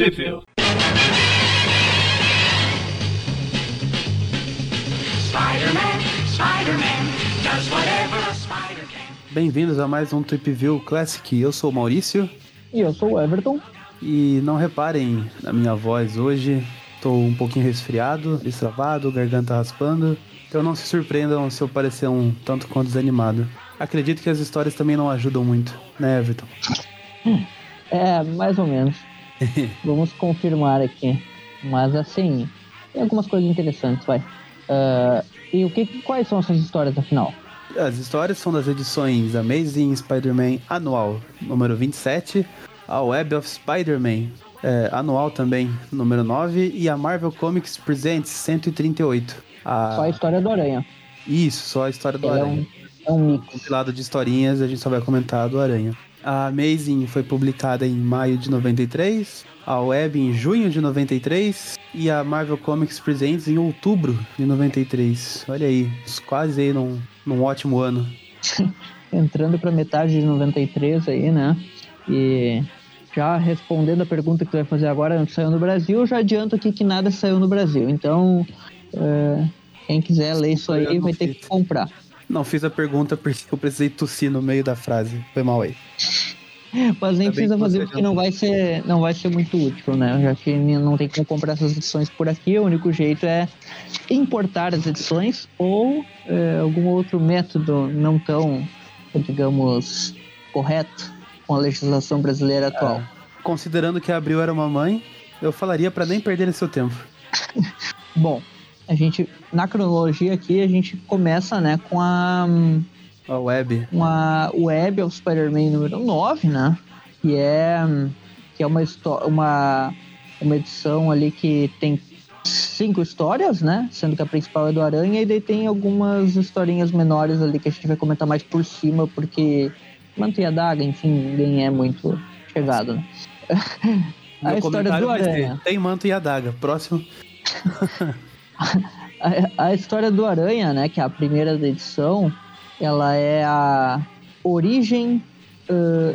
Can. Bem-vindos a mais um Trip View Classic. Eu sou o Maurício E eu sou o Everton. e não reparem na minha voz hoje. Tô um pouquinho resfriado, destravado, garganta raspando. Então não se surpreendam se eu parecer um tanto quanto desanimado. Acredito que as histórias também não ajudam muito, né, Everton? É, mais ou menos. Vamos confirmar aqui. Mas assim, tem algumas coisas interessantes, vai. Ah, e o que, quais são essas histórias afinal? As histórias são das edições Amazing Spider-Man Anual, número 27, a Web of Spider-Man é, Anual também, número 9, e a Marvel Comics Presents 138. A... Só a história do Aranha. Isso, só a história do Ela é Aranha. um, é um mix. compilado de historinhas, a gente só vai comentar a do Aranha. A Amazing foi publicada em maio de 93, a Web em junho de 93 e a Marvel Comics Presents em outubro de 93. Olha aí, quase aí num, num ótimo ano. Entrando pra metade de 93 aí, né? E já respondendo a pergunta que tu vai fazer agora, não saiu no Brasil, eu já adianto aqui que nada saiu no Brasil. Então, é, quem quiser ler isso aí vai ter que comprar. Não fiz a pergunta porque eu precisei tossir no meio da frase. Foi mal aí. Mas nem precisa fazer porque não vai ser, não vai ser muito útil, né? Já que não tem como comprar essas edições por aqui, o único jeito é importar as edições ou é, algum outro método não tão, digamos, correto com a legislação brasileira atual. Considerando que a Abril era uma mãe, eu falaria pra nem perder seu tempo. Bom, a gente na cronologia aqui a gente começa, né, com a A Web. uma Web of Spider-Man número 9, né? Que é, que é uma, uma, uma edição ali que tem cinco histórias, né? Sendo que a principal é do Aranha, e daí tem algumas historinhas menores ali que a gente vai comentar mais por cima, porque Manto e a Daga, enfim, ninguém é muito chegado, né? a história do Aranha. Tem manto e adaga. Próximo. A, a história do Aranha, né, que é a primeira edição, ela é a origem ãh,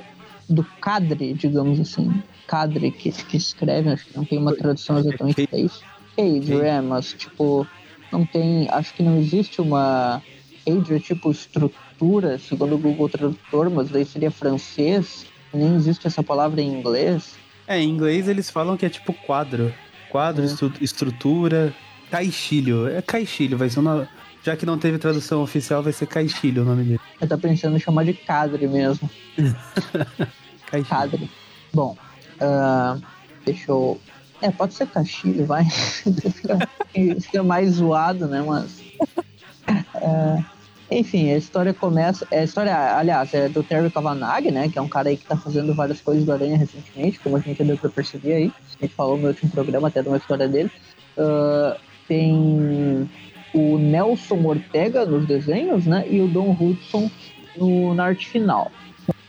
do cadre, digamos assim. Cadre que, que escreve, acho que não tem uma tradução exatamente para isso. Cage, é, mas tipo, não tem. Acho que não existe uma. Cage é tipo estrutura, segundo o Google Tradutor, mas daí seria francês. Nem existe essa palavra em inglês. É, em inglês eles falam que é tipo quadro. Quadro, É. estru- estrutura. Caixilho. É caixilho, vai ser. Já que não teve tradução oficial, vai ser caixilho o nome dele. Eu tô pensando em chamar de cadre mesmo. Caixilho. Cadre. Bom, ah, deixa eu. É, pode ser Castilho, vai. fica, fica mais zoado, né? Mas. Ah, enfim, a história começa. A história, aliás, é do Terry Kavanagh, né? Que é um cara aí que tá fazendo várias coisas do Aranha recentemente, como a gente deu pra perceber aí. A gente falou no último programa até de uma história dele. Ah, tem o Nelson Ortega nos desenhos, né? E o Don Hudson no, na arte final.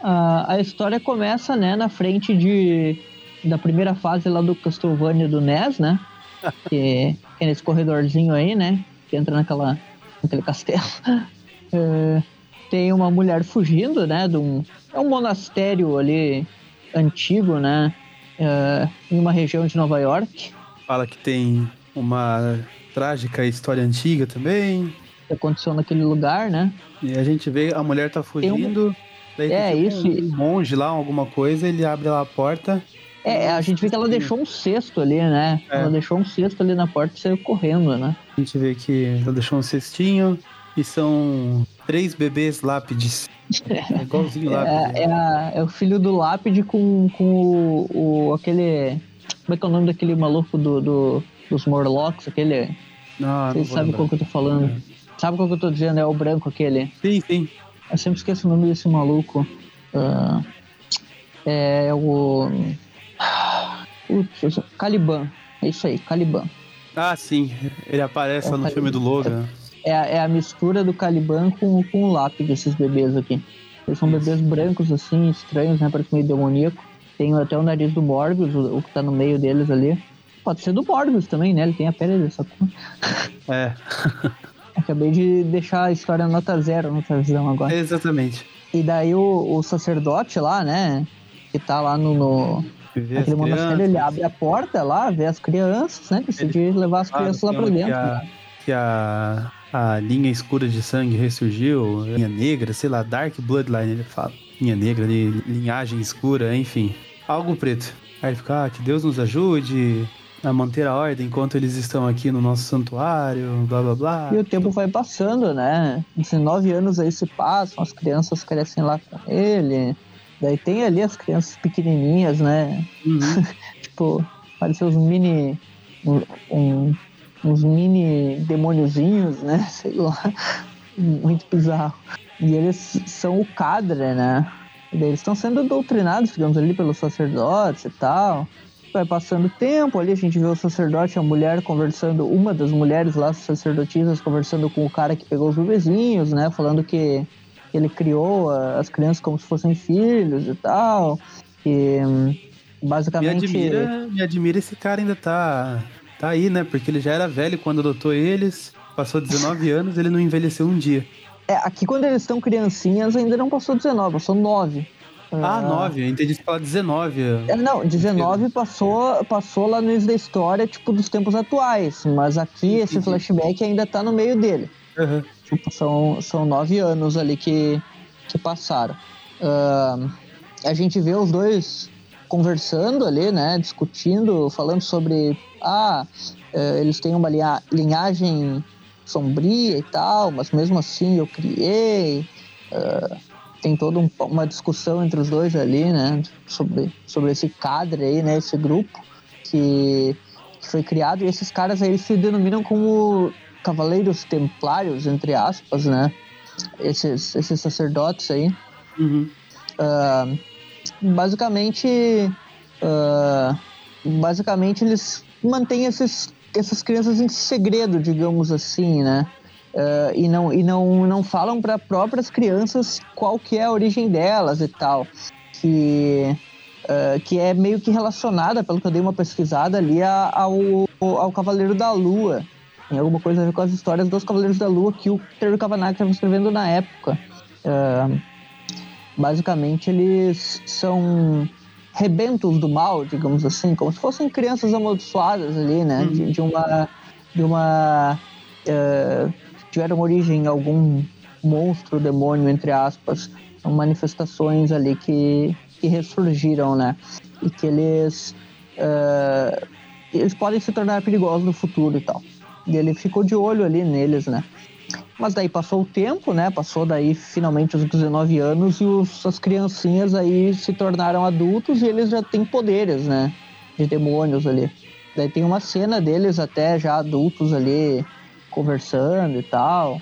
Ah, a história começa, né, na frente de da primeira fase lá do Castlevania do NES, né? Que, que é nesse corredorzinho aí, né? Que entra naquela, naquele castelo. É, tem uma mulher fugindo, né? De um, é um monastério ali antigo, né? É, em uma região de Nova York. Fala que tem uma trágica história antiga também. Que aconteceu naquele lugar, né? E a gente vê a mulher tá fugindo. Daí É, tem isso. Um monge lá, alguma coisa, ele abre lá a porta. É, a gente vê que ela deixou um cesto ali, né? É. Ela deixou um cesto ali na porta e saiu correndo, né? A gente vê que ela deixou um cestinho. E são três bebês lápides. É igualzinho lápide. É, é, a- é o filho do Lápide com, com o, o- aquele. Como é que é o nome daquele maluco do, do- dos Morlocks? Aquele. Ah, não Vocês sabem qual que eu tô falando? Sabe qual que eu tô dizendo? É o branco aquele. Sim, sim. Eu sempre esqueço o nome desse maluco. Ah, é o. Putz, Caliban. É isso aí, Caliban. Ah, sim. Ele aparece É lá no o filme do Logan. É a, é a mistura do Caliban com, com o lápide, esses bebês aqui. Eles são bebês brancos, assim, estranhos, né? Parece meio demoníaco. Tem até o nariz do Morbius, o, o que tá no meio deles ali. Pode ser do Morbius também, né? Ele tem a pele dessa cor. É, Acabei de deixar a história nota zero na televisão agora. exatamente. E daí o, o sacerdote lá, né? Que tá lá no, no, Ver Aquele as monastério, ele abre a porta lá, vê as crianças, né? Decide levar as crianças lá pra dentro. Que a, que a, a linha escura de sangue ressurgiu, linha negra, sei lá, Dark Bloodline, ele fala. Linha negra, li- linhagem escura, enfim. Algo preto. Aí ele fica, ah, que Deus nos ajude a manter a ordem enquanto eles estão aqui no nosso santuário, blá blá blá. E o tempo vai passando, né? 19 anos aí se passam, as crianças crescem lá com ele. Daí tem ali as crianças pequenininhas, né? Uhum. Tipo, parecem uns mini. um- um- uns mini demôniozinhos, né? Sei lá. Muito bizarro. E eles são o cadre, né? E daí eles estão sendo doutrinados, digamos, ali pelos sacerdotes e tal. Vai passando tempo ali, a gente vê o sacerdote, a mulher conversando, uma das mulheres lá, sacerdotisas, conversando com o cara que pegou os bebezinhos, né? Falando que ele criou as crianças como se fossem filhos e tal. E hum, Me basicamente. admira, me admira esse cara ainda tá, tá aí, né? Porque ele já era velho quando adotou eles, passou 19 anos, ele não envelheceu um dia. É, aqui quando eles estão criancinhas ainda não passou 19, passou 9. Ah, 9, eu entendi falar 19. É, não, 19 passou, passou lá no início da história, tipo, dos tempos atuais. Mas aqui esse flashback ainda tá no meio dele. Aham. Tipo, são, são nove anos ali que, que passaram. Ahn, a gente vê os dois conversando ali, né? Discutindo, falando sobre. Ah, eh, eles têm uma linha- linhagem sombria e tal, mas mesmo assim eu criei. Ah, tem toda um- uma discussão entre os dois ali, né? Sobre, sobre esse cadre aí, né? Esse grupo que, que foi criado. E esses caras aí se denominam como cavaleiros templários, entre aspas, né? Esses, esses sacerdotes aí. Uhum. Ah, basicamente, ah, basicamente eles mantêm esses, essas crianças em segredo, digamos assim, né? Ah, e não, e não, não falam para próprias crianças qual que é a origem delas e tal. Que, ah, que é meio que relacionada, pelo que eu dei uma pesquisada ali, a- ao, ao Cavaleiro da Lua. Tem alguma coisa a ver com as histórias dos Cavaleiros da Lua que o Terry Kavanagh estava escrevendo na época. Ah, basicamente eles são rebentos do mal, digamos assim, como se fossem crianças amaldiçoadas ali, né? Uhum. De, de uma. De uma. eh, tiveram origem em algum monstro, demônio, entre aspas. São manifestações ali que, que ressurgiram, né? E que eles. eh, eles podem se tornar perigosos no futuro e tal. E ele ficou de olho ali neles, né? Mas daí passou o tempo, né? Passou daí finalmente os 19 anos e os, as criancinhas aí se tornaram adultos e eles já têm poderes, né? De demônios ali. Daí tem uma cena deles até já adultos ali conversando e tal.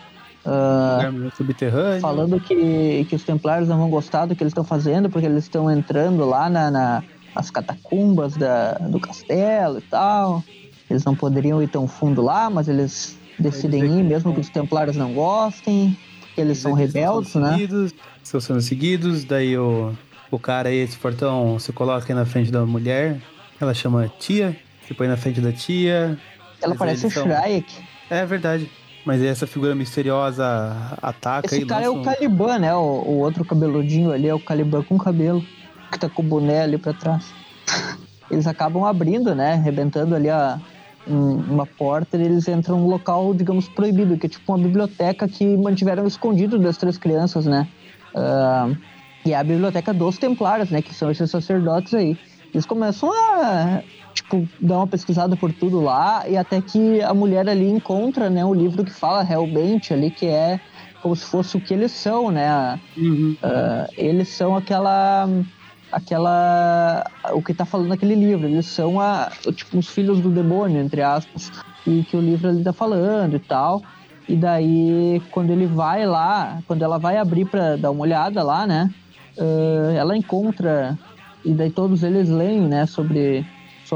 Meio subterrâneo. falando que, que os templários não vão gostar do que eles estão fazendo, porque eles estão entrando lá na, na- nas catacumbas da, do castelo e tal. Eles não poderiam ir tão fundo lá, mas eles decidem Eles ir, mesmo que os templários não gostem, porque eles são Eles rebeldes, sendo né? Seguidos, estão sendo seguidos, daí o, o cara aí, esse fortão, se coloca aí na frente da mulher, ela chama tia, se põe na frente da tia. Ela parece o eles são- Shrek. É verdade. Mas essa figura misteriosa ataca Esse e cara é o um- Caliban, né? O, o outro cabeludinho ali é o Caliban com cabelo, que tá com o boné ali pra trás. Eles acabam abrindo, né? Arrebentando ali a, um- uma porta e eles entram num local, digamos, proibido, que é tipo uma biblioteca que mantiveram escondido das três crianças, né? Ah, e é a biblioteca dos Templários, né? Que são esses sacerdotes aí. Eles começam a, tipo, dar uma pesquisada por tudo lá e até que a mulher ali encontra, né? O livro que fala Hellbent ali, que é como se fosse o que eles são, né? Uhum. ah, eles são aquela aquela o que tá falando naquele livro eles são a, tipo os filhos do demônio entre aspas e que o livro ali tá falando e tal e daí quando ele vai lá quando ela vai abrir para dar uma olhada lá né ah, ela encontra e daí todos eles leem né sobre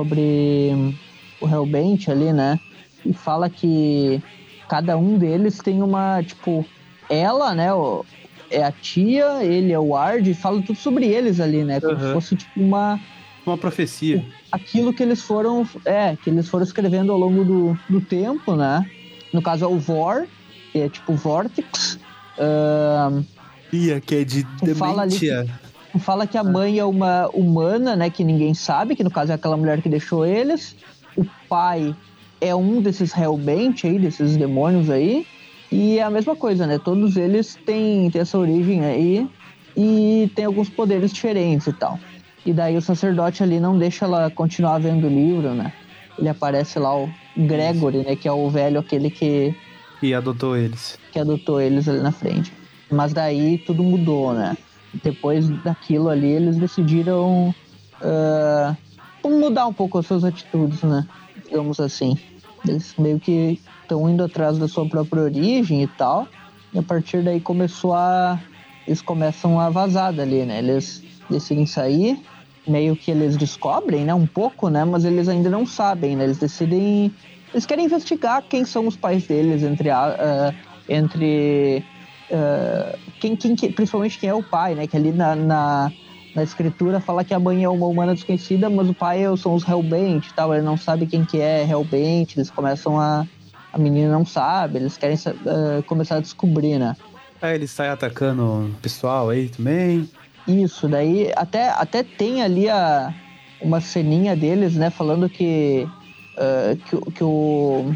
sobre o Hellbent ali né e fala que cada um deles tem uma tipo ela né o, é a tia, ele é o Ward, e fala tudo sobre eles ali, né? Como se Uhum. fosse tipo uma. Uma profecia. aquilo que eles foram. É, que eles foram escrevendo ao longo do, do tempo, né? No caso é o Vor, que é tipo Vortex. Ahn, Tia, que é de fala ali dementia. Fala que a mãe é uma humana, né? Que ninguém sabe, que no caso é aquela mulher que deixou eles. O pai é um desses Hellbent aí, desses demônios aí. E é a mesma coisa, né? Todos eles têm, têm essa origem aí e tem alguns poderes diferentes e tal. E daí o sacerdote ali não deixa ela continuar vendo o livro, né? Ele aparece lá, o Gregory, né? Que é o velho, aquele que, E adotou eles. que adotou eles ali na frente. Mas daí tudo mudou, né? Depois daquilo ali, eles decidiram ah, mudar um pouco as suas atitudes, né? Digamos assim. Eles meio que estão indo atrás da sua própria origem e tal. E a partir daí começou a. Eles começam a vazar dali, né? Eles decidem sair. Meio que eles descobrem, né? Um pouco, né? Mas eles ainda não sabem, né? Eles decidem. Eles querem investigar quem são os pais deles, entre. ah, entre ah, quem, quem, que- principalmente quem é o pai, né? Que ali na, na, na escritura fala que a mãe é uma humana desconhecida, mas o pai é- são os Hellbent e tal. Ele não sabe quem que é Hellbent, eles começam a... A menina não sabe, eles querem ah, começar a descobrir, né? Aí ele sai atacando o pessoal aí também. Isso, daí até, até tem ali a, uma ceninha deles, né, falando que, ah, que, o- que o.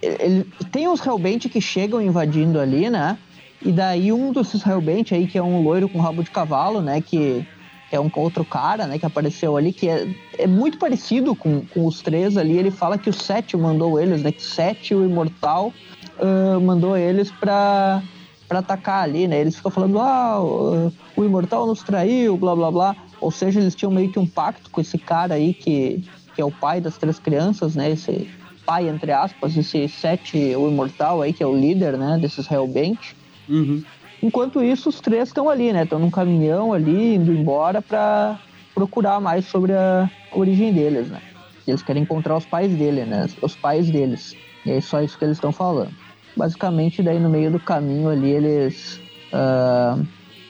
Ele, tem uns Hellbent que chegam invadindo ali, né? E daí um desses Hellbent aí, que é um loiro com rabo de cavalo, né? Que, que é um outro cara, né? Que apareceu ali, que é, é muito parecido com, com os três ali. Ele fala que o Seth mandou eles, né? Que Seth, o Imortal, ah, mandou eles pra, pra atacar ali, né? Eles ficam falando, ah, o, o Imortal nos traiu, blá blá blá. Ou seja, eles tinham meio que um pacto com esse cara aí que, que é o pai das três crianças, né? Esse pai, entre aspas, esse Seth, o Imortal aí, que é o líder, né? Desses Hellbent. Uhum. Enquanto isso, os três estão ali, né? Estão num caminhão ali, indo embora pra procurar mais sobre a origem deles, né? Eles querem encontrar os pais dele, né? Os pais deles. E é só isso que eles estão falando. Basicamente, daí no meio do caminho ali, eles...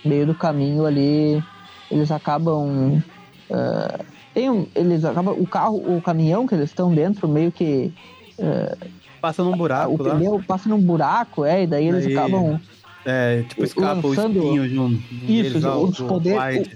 no meio do caminho ali, eles acabam... ah, tem um- eles acabam... O carro, o caminhão que eles estão dentro, meio que... Passa num buraco o lá. pneu passa num buraco, é, e daí eles Aí, acabam... É, tipo, escapa Lançando- o espinho de um. Isso, os o poderes-.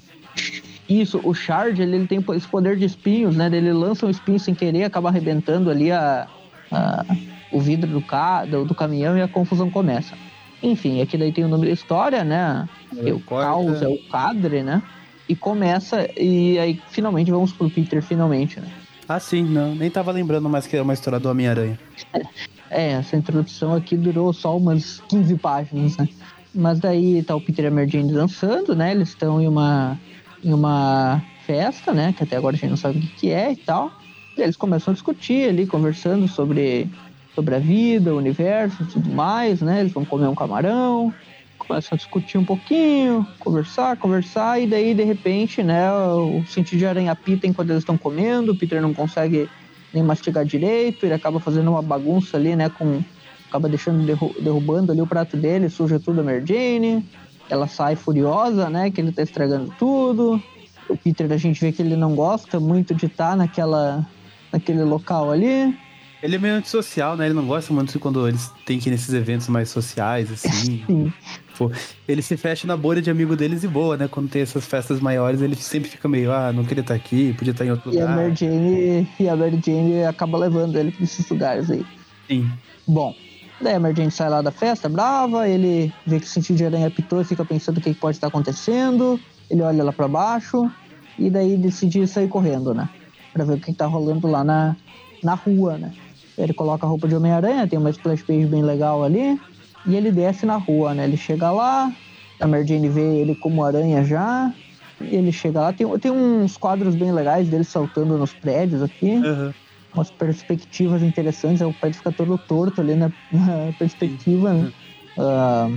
Isso, o Shard, ele, ele tem esse poder de espinhos, né? Ele lança um espinho sem querer, acaba arrebentando ali a, a- o vidro do, ca, do, do caminhão e a confusão começa. Enfim, aqui daí tem o nome da história, né? Que o corta. caos é o cadre, né? E começa, e aí finalmente vamos pro Peter, finalmente, né? Ah, sim, não. Nem tava lembrando mais que é uma história do Homem-Aranha. É, essa introdução aqui durou só umas 15 páginas, né? Mas daí tá o Peter e a Mary Jane dançando, né? Eles estão em uma, em uma festa, né? Que até agora a gente não sabe o que, que é e tal. E eles começam a discutir ali, conversando sobre, sobre a vida, o universo e tudo mais, né? Eles vão comer um camarão, começam a discutir um pouquinho, conversar, conversar, e daí, de repente, né? O sentido de aranha pita enquanto eles estão comendo, o Peter não consegue nem mastigar direito, ele acaba fazendo uma bagunça ali, né, com acaba deixando derru- derrubando ali o prato dele, suja tudo a Mary Jane. Ela sai furiosa, né, que ele tá estragando tudo. O Peter a gente vê que ele não gosta muito de estar naquela naquele local ali. Ele é meio antissocial, né? Ele não gosta muito quando eles têm que ir nesses eventos mais sociais, assim. Sim. Pô, ele se fecha na bolha de amigo deles e boa, né? Quando tem essas festas maiores, ele sempre fica meio, ah, não queria estar aqui, podia estar em outro E a lugar. Mary Jane e a Mary Jane acaba levando ele para esses lugares aí. Sim. Bom, daí a Mary Jane sai lá da festa, brava, ele vê que o sentido de aranha apitou e fica pensando o que pode estar acontecendo. Ele olha lá pra baixo e daí decide sair correndo, né? Pra ver o que que tá rolando lá na, na rua, né? Ele coloca a roupa de Homem-Aranha, tem uma splash page bem legal ali. E ele desce na rua, né? Ele chega lá, a Mary Jane vê ele como aranha já. E ele chega lá, tem, tem uns quadros bem legais dele saltando nos prédios aqui Aham. umas perspectivas interessantes. O prédio fica todo torto ali na, na perspectiva, né? Ah,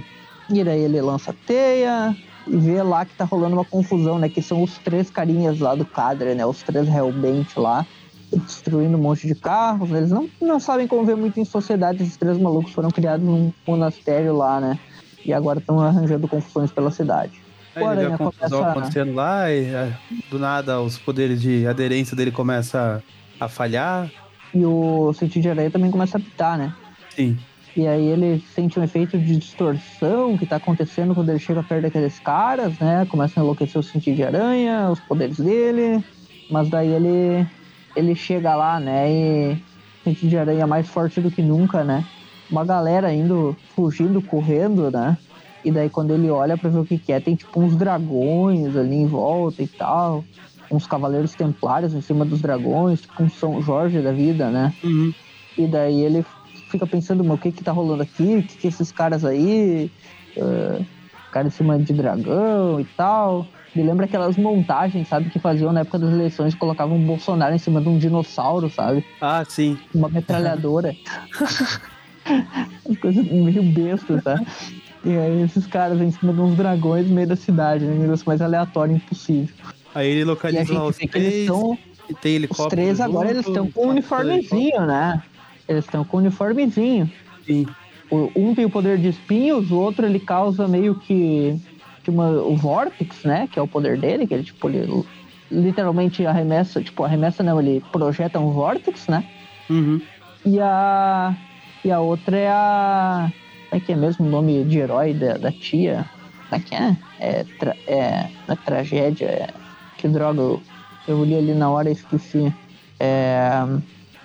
e daí ele lança a teia e vê lá que tá rolando uma confusão, né? Que são os três carinhas lá do cadre, né? Os três Hellbent lá, destruindo um monte de carros. Eles não, não sabem conviver muito em sociedade. Esses três malucos foram criados num monastério lá, né? E agora estão arranjando confusões pela cidade. Aí ele vê Aranha a confusão começa- acontecendo lá e ah, do nada os poderes de aderência dele começam a, falhar. E o sentido de areia também começa a pitar, né? Sim. E aí ele sente um efeito de distorção que tá acontecendo quando ele chega perto daqueles caras, né? Começa a enlouquecer o sentido de aranha, os poderes dele. Mas daí ele, ele chega lá, né? E sentido de aranha é mais forte do que nunca, né? Uma galera indo, fugindo, correndo, né? E daí quando ele olha pra ver o que, que é, tem tipo uns dragões ali em volta e tal. Uns cavaleiros templários em cima dos dragões, tipo um São Jorge da vida, né? Uhum. E daí ele fica pensando, mas o que que tá rolando aqui? O que que esses caras aí? Uh, cara em cima de dragão e tal. Me lembra aquelas montagens, sabe, que faziam na época das eleições, colocavam um Bolsonaro em cima de um dinossauro, sabe? Ah, sim. Uma metralhadora. As coisas meio bestas, tá? E aí esses caras em cima de uns dragões no meio da cidade, né? Um negócio mais aleatório impossível. Aí ele E localiza lá os três. estão E tem Os helicóptero. três agora junto, eles estão com um uniformezinho, né? Eles estão com um uniformezinho. Sim. O- Um tem o poder de espinhos, o outro ele causa meio que, que uma, o Vortex, né? Que é o poder dele, que ele tipo ele literalmente arremessa, tipo arremessa não, ele projeta um Vortex, né? Uhum. E a e a outra é a como é que é mesmo o nome de herói da, da tia? Como é que é? É, tra, é não é tragédia, é que droga eu, eu li ali na hora e esqueci. É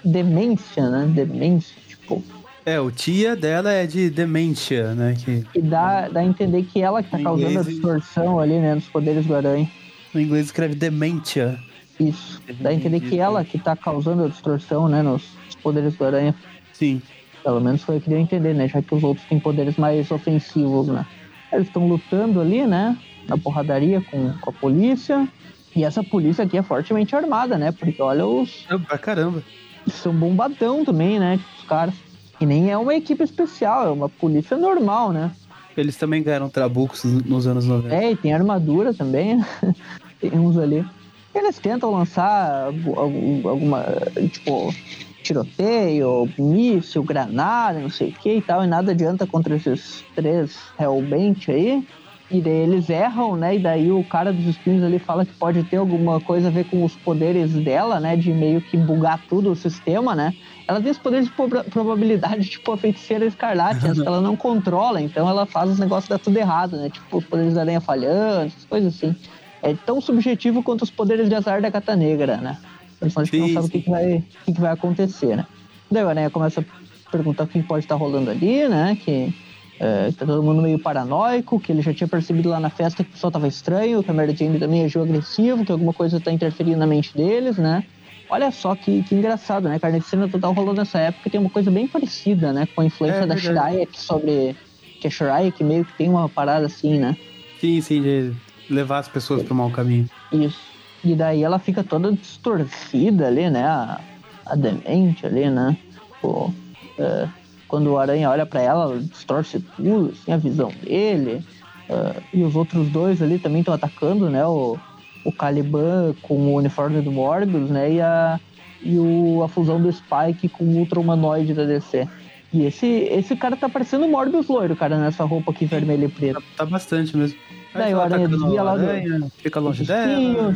demência, né? Demência, tipo É, o tia dela é de demência, né? Que E dá, dá a entender que ela que tá Em causando a inglês, distorção ali, né, nos poderes do aranha. no inglês escreve dementia. Isso. Dá a entender que ela que tá causando a distorção, né, nos poderes do aranha. Sim. Pelo menos foi o que deu a entender, né? Já que os outros têm poderes mais ofensivos, né? Eles estão lutando ali, né? Na porradaria com, com a polícia. E essa polícia aqui é fortemente armada, né? Porque olha os. É, pra caramba. São bombadão também, né? Tipo, os caras. E nem é uma equipe especial, é uma polícia normal, né? Eles também ganharam trabucos nos anos 90. É, e tem armadura também. tem uns ali. Eles tentam lançar algu- algum- alguma, tipo, tiroteio, míssil, granada, não sei o que e tal, e nada adianta contra esses três Hellbent aí. E daí eles erram, né? E daí o cara dos espinhos ali fala que pode ter alguma coisa a ver com os poderes dela, né? De meio que bugar tudo o sistema, né? Ela tem os poderes de proba- probabilidade, tipo a feiticeira escarlate, antes que ela não controla, então ela faz os negócios dar tudo errado, né? Tipo, os poderes da aranha falhando, essas coisas assim. É tão subjetivo quanto os poderes de azar da Cata Negra, né? Então a gente não sabe o que, que, vai, o que, que vai acontecer, né? Daí a aranha começa a perguntar o que pode estar rolando ali, né? Que é, tá todo mundo meio paranoico, que ele já tinha percebido lá na festa que o pessoal tava estranho, que a Mary Jane também agiu agressivo, que alguma coisa tá interferindo na mente deles, né? Olha só que, que engraçado, né? Carnificina Total rolou nessa época e tem uma coisa bem parecida, né? Com a influência É da. Shrike sobre... Que a Shrike meio que tem uma parada assim, né? Sim, sim, de levar as pessoas pro mau caminho. Isso. E daí ela fica toda distorcida ali, né? A, a demente ali, né? Pô, é, quando o aranha olha pra ela, ela distorce tudo, assim, a visão dele. É, e os outros dois ali também estão atacando, né? O, o Caliban com o uniforme do Morbius, né? E a, e o, a fusão do Spike com o Ultra Humanoide da DC. E esse, esse cara tá parecendo o Morbius loiro, cara, nessa roupa aqui vermelha e preta. Tá, tá bastante mesmo. Daí Aí o ela aranha desvia lá do- fica longe dela.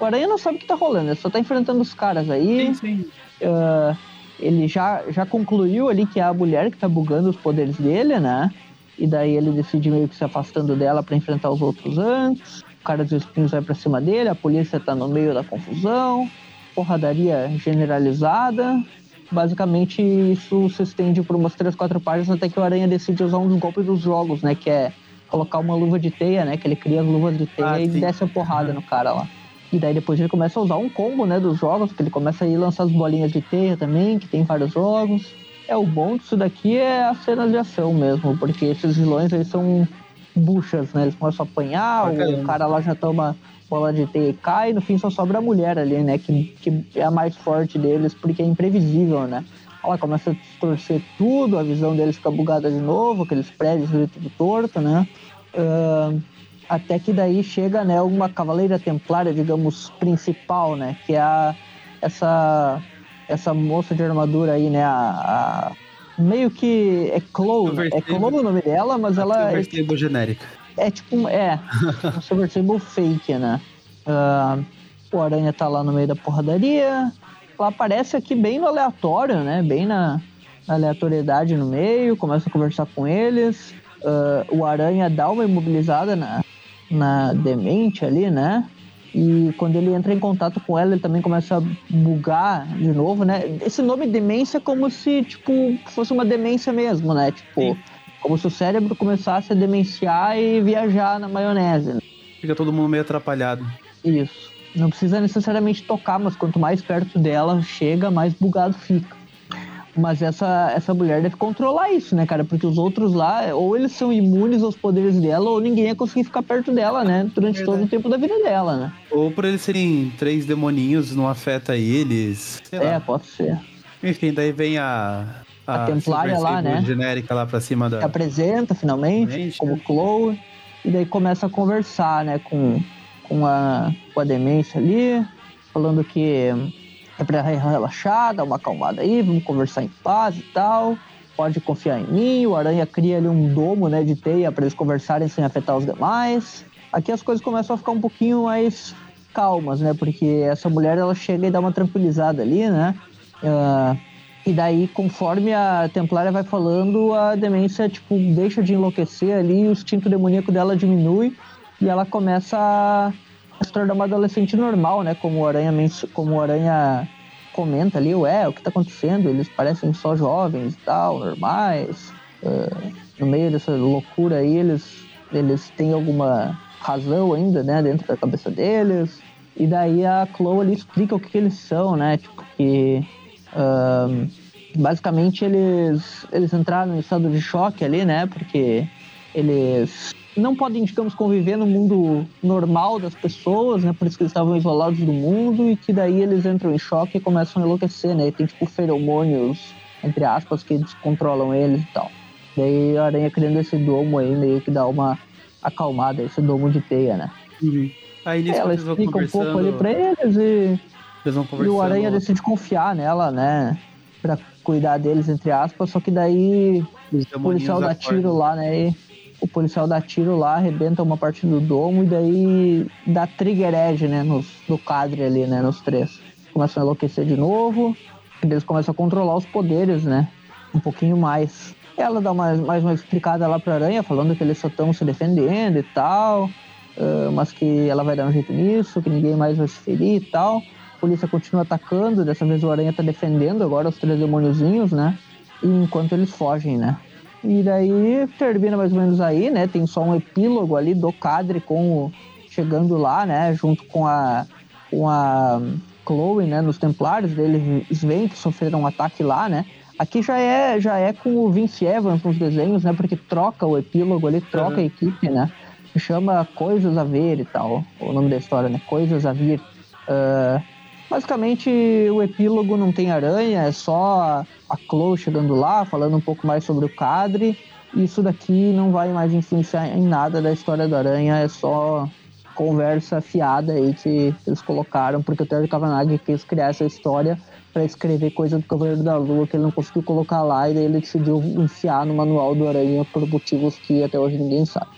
O Aranha não sabe o que tá rolando, ele só tá enfrentando os caras aí. Sim, sim. Ah, ele já, já concluiu ali que é a mulher que tá bugando os poderes dele, né? E daí ele decide meio que se afastando dela pra enfrentar os outros antes. O cara dos espinhos vai pra cima dele, a polícia tá no meio da confusão. Porradaria generalizada. Basicamente, isso se estende por umas três, quatro páginas até que o Aranha decide usar um dos golpes dos jogos, né? Que é colocar uma luva de teia, né? Que ele cria as luvas de teia Ah, e sim. desce a porrada no cara lá. E daí depois ele começa a usar um combo, né, dos jogos, que ele começa a ir lançar as bolinhas de teia também, que tem vários jogos. É, o bom disso daqui é as cenas de ação mesmo, porque esses vilões eles são buchas, né? Eles começam a apanhar, o cara lá já toma bola de teia e cai, e no fim só sobra a mulher ali, né? Que, que é a mais forte deles, porque é imprevisível, né? Ela começa a distorcer tudo, a visão deles fica bugada de novo, aqueles prédios ali tudo torto, né? Ahn, até que daí chega, né, uma cavaleira templária, digamos, principal, né? Que é a, essa, essa moça de armadura aí, né? A, a- meio que é Chloe, né? é Chloe o nome dela, mas ela é, Silver genérica. é tipo, um- é, um Silver fake, né? Ah, o Aranha tá lá no meio da porradaria. Ela aparece aqui bem no aleatório, né? Bem na, aleatoriedade no meio, começa a conversar com eles. Uh, o Aranha dá uma imobilizada na, na demente ali, né? E quando ele entra em contato com ela, ele também começa a bugar de novo, né? Esse nome demência é como se, tipo, fosse uma demência mesmo, né? Tipo, Sim. como se o cérebro começasse a demenciar e viajar na maionese. Né? Fica todo mundo meio atrapalhado. Isso. Não precisa necessariamente tocar, mas quanto mais perto dela chega, mais bugado fica. Mas essa, essa mulher deve controlar isso, né, cara? Porque os outros lá, ou eles são imunes aos poderes dela, ou ninguém ia conseguir ficar perto dela, né? Durante Verdade. todo o tempo da vida dela, né? Ou por eles serem três demoninhos, não afeta eles. é, lá. pode ser. Enfim, daí vem a. A, a Templária lá, né? genérica lá pra cima da. Se apresenta finalmente, finalmente como né? Chloe. E daí começa a conversar, né, com, com, a, com a demência ali, falando que é pra relaxar, dar uma acalmada aí, vamos conversar em paz e tal. Pode confiar em mim. O Aranha cria ali um domo né, de teia para eles conversarem sem afetar os demais. Aqui as coisas começam a ficar um pouquinho mais calmas, né? Porque essa mulher ela chega e dá uma tranquilizada ali, né? Uh, e daí, conforme a Templária vai falando, a demência, tipo, deixa de enlouquecer ali, o instinto demoníaco dela diminui e ela começa a se tornar uma adolescente normal, né? Como o Aranha, como o Aranha comenta ali, ué, o que tá acontecendo? Eles parecem só jovens e tal, normais. Uh, no meio dessa loucura aí, eles, eles têm alguma razão ainda, né? Dentro da cabeça deles. E daí a Chloe ali explica o que, que eles são, né? Tipo, que... Basicamente eles, eles entraram em estado de choque ali, né? Porque eles não podem, digamos, conviver no mundo normal das pessoas, né? Por isso que eles estavam isolados do mundo e que daí eles entram em choque e começam a enlouquecer, né? E tem, tipo, feromônios, entre aspas, que descontrolam eles e tal. Daí a aranha criando esse domo aí, meio que dá uma acalmada, esse domo de teia, né? Uhum. Aí nisso Ela explica um pouco ali pra eles e, e o aranha decide confiar nela, né? Pra cuidar deles, entre aspas, só que daí o policial dá tiro lá, né? E o policial dá tiro lá, arrebenta uma parte do domo e daí dá trigger edge, né, nos, no cadre ali, né, nos três. Começam a enlouquecer de novo, e eles começam a controlar os poderes, né, um pouquinho mais. Ela dá mais, mais uma explicada lá pra Aranha, falando que eles só estão se defendendo e tal, uh, mas que ela vai dar um jeito nisso, que ninguém mais vai se ferir e tal. A polícia continua atacando, dessa vez o Aranha tá defendendo agora os três demôniozinhos, né, e enquanto eles fogem, né. E daí termina mais ou menos aí, né? Tem só um epílogo ali do Cadre com o, chegando lá, né? Junto com a, com a Chloe, né? Nos Templários, eles veem que sofreram um ataque lá, né? Aqui já é, já é com o Vince Evans nos desenhos, né? Porque troca o epílogo ali, troca uhum. a equipe, né? Chama Coisas a Ver e tal, o nome da história, né? Coisas a Vir. Uh, basicamente, o epílogo não tem aranha, é só a Chloe chegando lá, falando um pouco mais sobre o Cadre. Isso daqui não vai mais influenciar em nada da história do Aranha, é só conversa fiada aí que eles colocaram, porque o Terry Kavanagh quis criar essa história para escrever coisa do Cavaleiro da Lua que ele não conseguiu colocar lá e daí ele decidiu enfiar no manual do Aranha por motivos que até hoje ninguém sabe.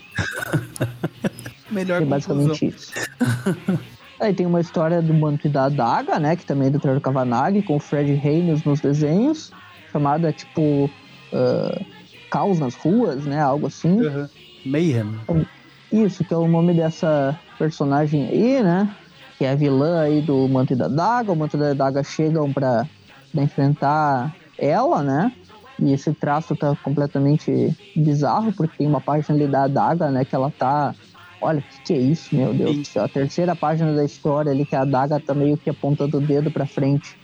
Melhor é basicamente isso. Aí tem uma história do Manto e da Adaga, né? Que também é do Terry Kavanagh, com o Fred Reynolds nos desenhos chamada tipo uh, Caos nas Ruas, né? Algo assim. Uhum. Mayhem. Isso, que é o nome dessa personagem aí, né? Que é a vilã aí do Manto e da Daga. O Manto e da Daga chegam pra, pra enfrentar ela, né? E esse traço tá completamente bizarro, porque tem uma página ali da Daga, né? Que ela tá. Olha, o que, que, é isso, meu Deus do céu? A terceira página da história ali, que a Daga tá meio que apontando o dedo pra frente.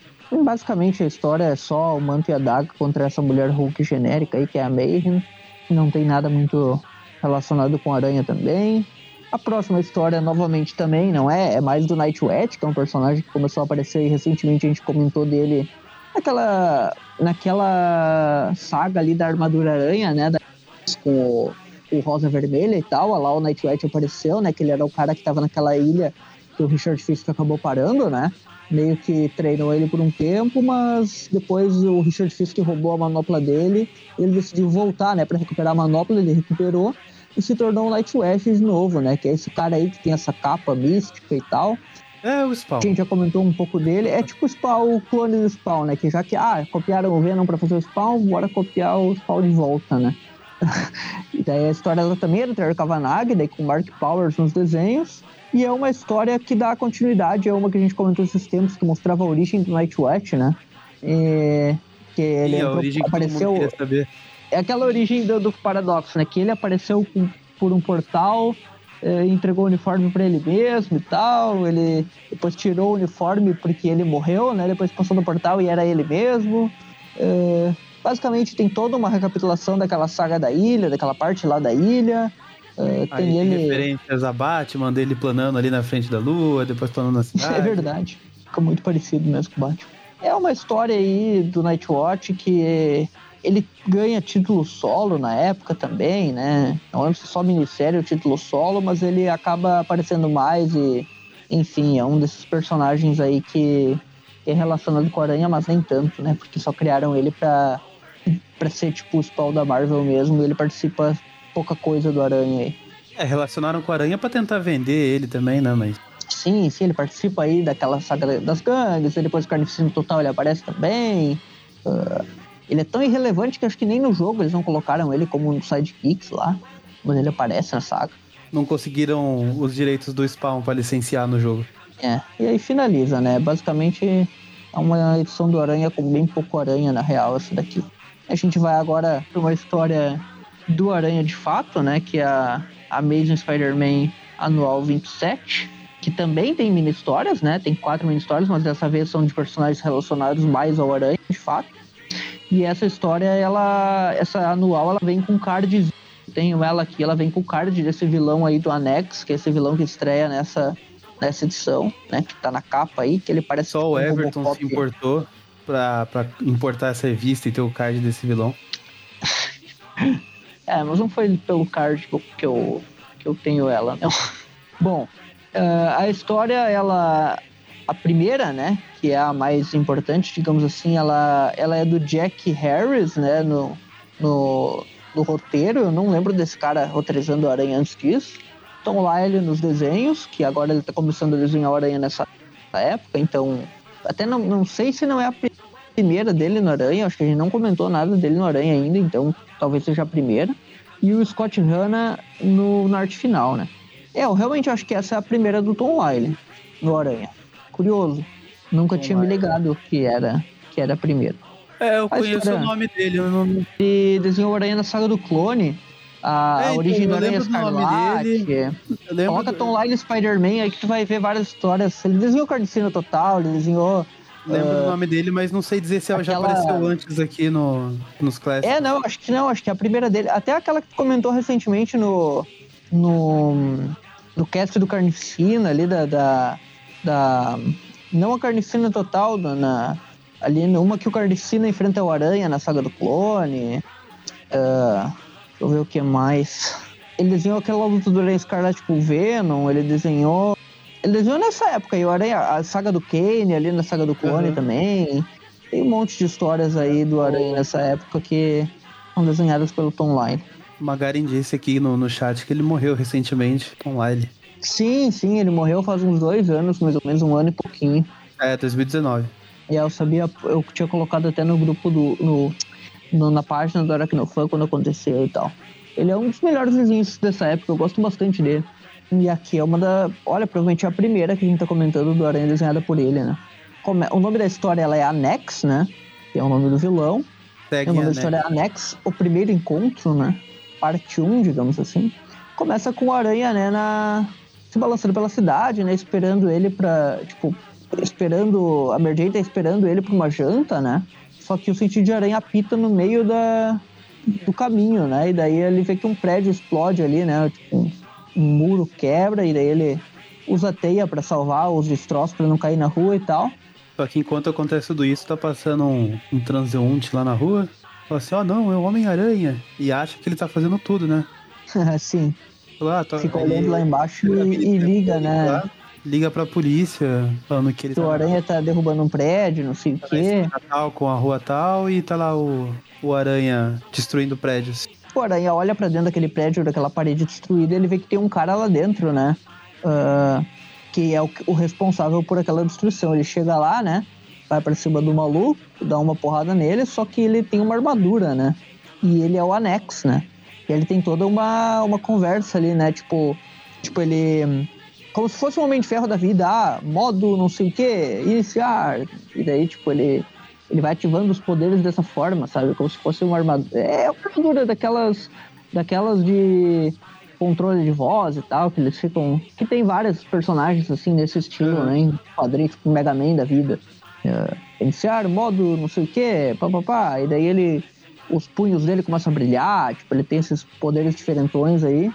Basicamente a história é só o manto e a daga contra essa mulher Hulk genérica aí, que é a Mayhem. Não tem nada muito relacionado com Aranha também. A próxima história, novamente, também não é, é mais do Nightwatch, que é um personagem que começou a aparecer e recentemente a gente comentou dele naquela, naquela saga ali da Armadura Aranha, né? Da, com o, o Rosa Vermelha e tal. Lá o Nightwatch apareceu, né? Que ele era o cara que tava naquela ilha que o Richard Fisk acabou parando, né? meio que treinou ele por um tempo, mas depois o Richard Fisk roubou a manopla dele, ele decidiu voltar, né, para recuperar a manopla, ele recuperou e se tornou um Nightwatch de novo, né, que é esse cara aí que tem essa capa mística e tal. É o Spawn. A gente já comentou um pouco dele. É tipo o Spawn, o clone do Spawn, né? Que já que, ah, copiaram o Venom pra fazer o Spawn, bora copiar o Spawn de volta, né? e daí a história ela também é do Terry Kavanagh, daí com Mark Powers nos desenhos. E é uma história que dá continuidade, é uma que a gente comentou esses tempos, que mostrava a origem do Nightwatch, né? E, que ele entrou- origem apareceu. É aquela origem do, do paradoxo, né? Que ele apareceu com- por um portal, eh, entregou o uniforme pra ele mesmo e tal. Ele depois tirou o uniforme porque ele morreu, né? Depois passou no portal e era ele mesmo. Eh, basicamente tem toda uma recapitulação daquela saga da ilha, daquela parte lá da ilha. Aí tem tem ele. referências a Batman, dele planando ali na frente da lua, depois planando na cidade. É verdade. Fica muito parecido mesmo com o Batman. É uma história aí do Nightwatch que ele ganha título solo na época também, né? Não é só minissérie o título solo, mas ele acaba aparecendo mais e, enfim, é um desses personagens aí que é relacionado com a Aranha, mas nem tanto, né? Porque só criaram ele pra, pra ser tipo o Spawn da Marvel mesmo ele participa pouca coisa do Aranha aí. É, relacionaram com a Aranha pra tentar vender ele também, né? Mas Sim, sim, ele participa aí daquela saga das gangues, e depois o Carnificina Total ele aparece também. Ah, ele é tão irrelevante que acho que nem no jogo eles não colocaram ele como um sidekicks lá, mas ele aparece na saga. não conseguiram os direitos do Spawn pra licenciar no jogo. É, e aí finaliza, né? Basicamente é uma edição do Aranha com bem pouco Aranha, na real, essa daqui. A gente vai agora pra uma história do Aranha de fato, né? Que é a Amazing Spider-Man Anual 27, que também tem mini-histórias, né? Tem quatro mini-histórias, mas dessa vez são de personagens relacionados mais ao Aranha, de fato. E essa história, ela, essa anual, ela vem com cards. Tenho ela aqui, ela vem com o card desse vilão aí do Anex, que é esse vilão que estreia nessa, nessa edição, né? Que tá na capa aí, que ele parece Só o um Everton Robocop. se importou pra, pra importar essa revista e ter o card desse vilão. É, mas não foi pelo card que eu, que eu, tenho ela, não. Bom, ah, a história, ela. A primeira, né? Que é a mais importante, digamos assim, ela, ela é do Jack Harris, né? No, no, no roteiro. Eu não lembro desse cara roteirizando o Aranha antes disso. Tom Lyle nos desenhos, que agora ele tá começando a desenhar o Aranha nessa época, então. Até não, não sei se não é a pri- primeira dele no Aranha, acho que a gente não comentou nada dele no Aranha ainda, então talvez seja a primeira. E o Scott Hanna no, na arte final, né? É, eu realmente acho que essa é a primeira do Tom Lyle no Aranha. Curioso. Nunca Tom tinha me Lyle. ligado que era, que era a primeira. É, eu A conheço história- o nome dele. Eu não... Ele desenhou o Aranha na saga do clone. A, É, a então, origem do Aranha Escarlate. dele. Lembro Coloca do- Tom Spider-Man aí que tu vai ver várias histórias. Ele desenhou Carnicina Total, ele desenhou. Lembro ah, do nome dele, mas não sei dizer se ela já aquela- apareceu antes aqui no, nos clássicos. É, não, acho que não, acho que é a primeira dele. Até aquela que tu comentou recentemente no. no. no cast do Carnificina ali da. da, da- não a Carnificina total, na, ali numa que o Carnificina enfrenta o Aranha na saga do clone. Ah, deixa eu ver o que mais. Ele desenhou aquela luta do Aranha Escarlate com o Venom, ele desenhou. Ele desenhou nessa época, e o Aranha, a saga do Kane ali na saga do clone Uhum. também. Tem um monte de histórias aí do Aranha nessa época que são desenhadas pelo Tom Line. O Magarin disse aqui no, no chat que ele morreu recentemente com Lyle. Sim, sim, ele morreu faz uns dois anos, mais ou menos um ano e pouquinho. É, 2019. E eu sabia, eu tinha colocado até no grupo do. No, no- na página do Aracnofan quando aconteceu e tal. Ele é um dos melhores vizinhos dessa época, eu gosto bastante dele. E aqui é uma da. Olha, provavelmente é a primeira que a gente tá comentando do Aranha desenhada por ele, né? O nome da história ela é Anex, né? Que é o nome do vilão. Segue o nome a da história é Anex, o primeiro encontro, né? Parte 1, digamos assim. Começa com o Aranha, né, na... se balançando pela cidade, né? Esperando ele pra. Tipo, esperando. A Mary Jane tá esperando ele pra uma janta, né? Só que o sentido de aranha apita no meio da, do caminho, né? E daí ele vê que um prédio explode ali, né? Tipo, um, muro quebra, e daí ele usa a teia pra salvar os destroços pra não cair na rua e tal. Só que enquanto acontece tudo isso, tá passando um, um transeunte lá na rua. Fala assim, ó, não, é o Homem-Aranha. E acha que ele tá fazendo tudo, né? assim, Fala, ah, tá- fica aí- olhando lá embaixo e, milícia e liga, liga né? lá, Liga pra polícia, falando que ele o tá Aranha tá derrubando um prédio, não sei o na quê. tal, com a rua tal, e tá lá o, o Aranha destruindo prédios. O Aranha olha pra dentro daquele prédio, daquela parede destruída, ele vê que tem um cara lá dentro, né? Ah, que é o, o responsável por aquela destruição. Ele chega lá, né? Vai pra cima do maluco, dá uma porrada nele, só que ele tem uma armadura, né? E ele é o Anex, né? E ele tem toda uma, uma conversa ali, né? Tipo, tipo, ele. Como se fosse um homem de ferro da vida, ah, modo não sei o que, iniciar. E daí, tipo, ele, ele vai ativando os poderes dessa forma, sabe? Como se fosse uma armadura. É uma armadura daquelas. Daquelas de controle de voz e tal, que eles ficam. Que tem vários personagens assim nesse estilo, Uhum. né? Em quadrinhos, tipo Mega Man da vida. É, iniciar modo não sei o que, papapá. E daí ele. Os punhos dele começam a brilhar, tipo, ele tem esses poderes diferentões aí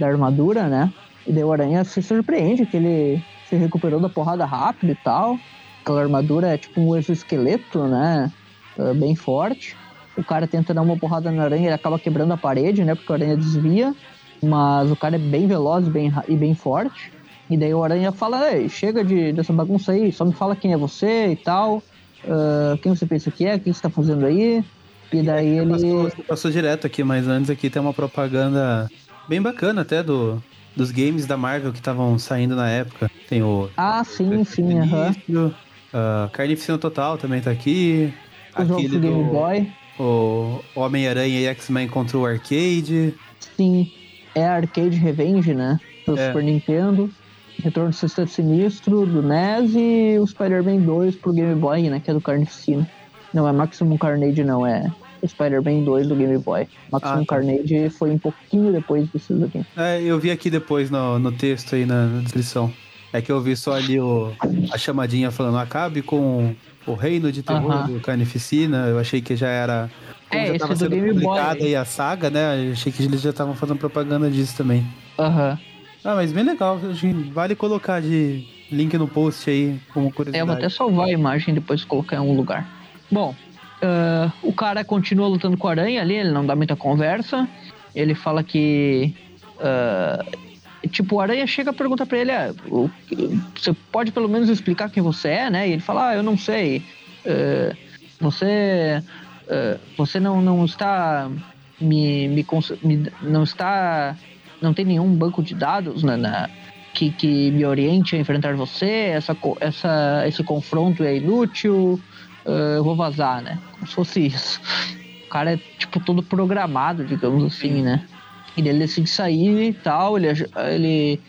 da armadura, né? E daí o Aranha se surpreende que ele se recuperou da porrada rápido e tal. Aquela armadura é tipo um exoesqueleto, né? É, bem forte. O cara tenta dar uma porrada na aranha, ele acaba quebrando a parede, né? Porque a aranha desvia. Mas o cara é bem veloz bem, e bem forte. E daí o aranha fala: Ei, chega de, dessa bagunça aí, só me fala quem é você e tal. Ah, quem você pensa que é? O que você tá fazendo aí? E daí ele. Passou, passou direto aqui, mas antes aqui tem uma propaganda bem bacana até do, dos games da Marvel que estavam saindo na época. Tem o. Ah, sim, sim, aham. Ah, Carnificina Total também tá aqui. Jogos Aquele do Game Boy. o Homem-Aranha e X-Men contra o Arcade. Sim, é Arcade Revenge, né? Do É. Super Nintendo. Retorno do Sexteto Sinistro, do NES e o Spider-Man 2 pro Game Boy, né? Que é do Carnificina. Não, é Maximum Carnage, não. É o Spider-Man 2 do Game Boy. Maximum Ah, tá. Carnage foi um pouquinho depois desses aqui. É, eu vi aqui depois no, no texto aí na, na descrição. É que eu vi só ali o, a chamadinha falando acabe com o reino de terror Aham. do Carnificina. Eu achei que já era. Como É, já esse tava do sendo Game Boy. publicada aí a saga, né? Eu achei que eles já estavam fazendo propaganda disso também. Aham. Ah, mas bem legal. Vale colocar de link no post aí, como É, eu vou curiosidade. até salvar a imagem e depois colocar em algum lugar. Bom, ah, o cara continua lutando com a aranha ali, ele não dá muita conversa. Ele fala que. ah, tipo, o aranha chega e pergunta pra ele: ah, você pode pelo menos explicar quem você é, né? E ele fala: ah, eu não sei. Ah, você. você não, não está. Me, me, me- Não está. Não tem nenhum banco de dados na, que, que me oriente a enfrentar você, essa, essa, esse confronto é inútil, ah, eu vou vazar, né? Como se fosse isso. O cara é, tipo, todo programado, digamos assim, né? E ele decide sair e tal, ele, ele,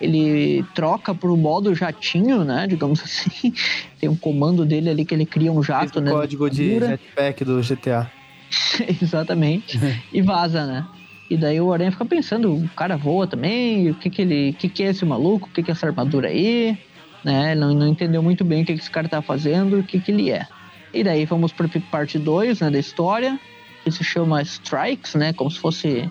ele troca pro modo jatinho, né? Digamos assim. Tem um comando dele ali que ele cria um jato, né? código de jetpack do GTA. Exatamente. e vaza, né? E daí o Aranha fica pensando, o cara voa também, o que que ele, o que que é esse maluco, o que que é essa armadura aí, né? Não, não entendeu muito bem o que esse cara tá fazendo, o que que ele é. E daí vamos pra parte 2, né, da história, que se chama Strikes, né, como se fosse...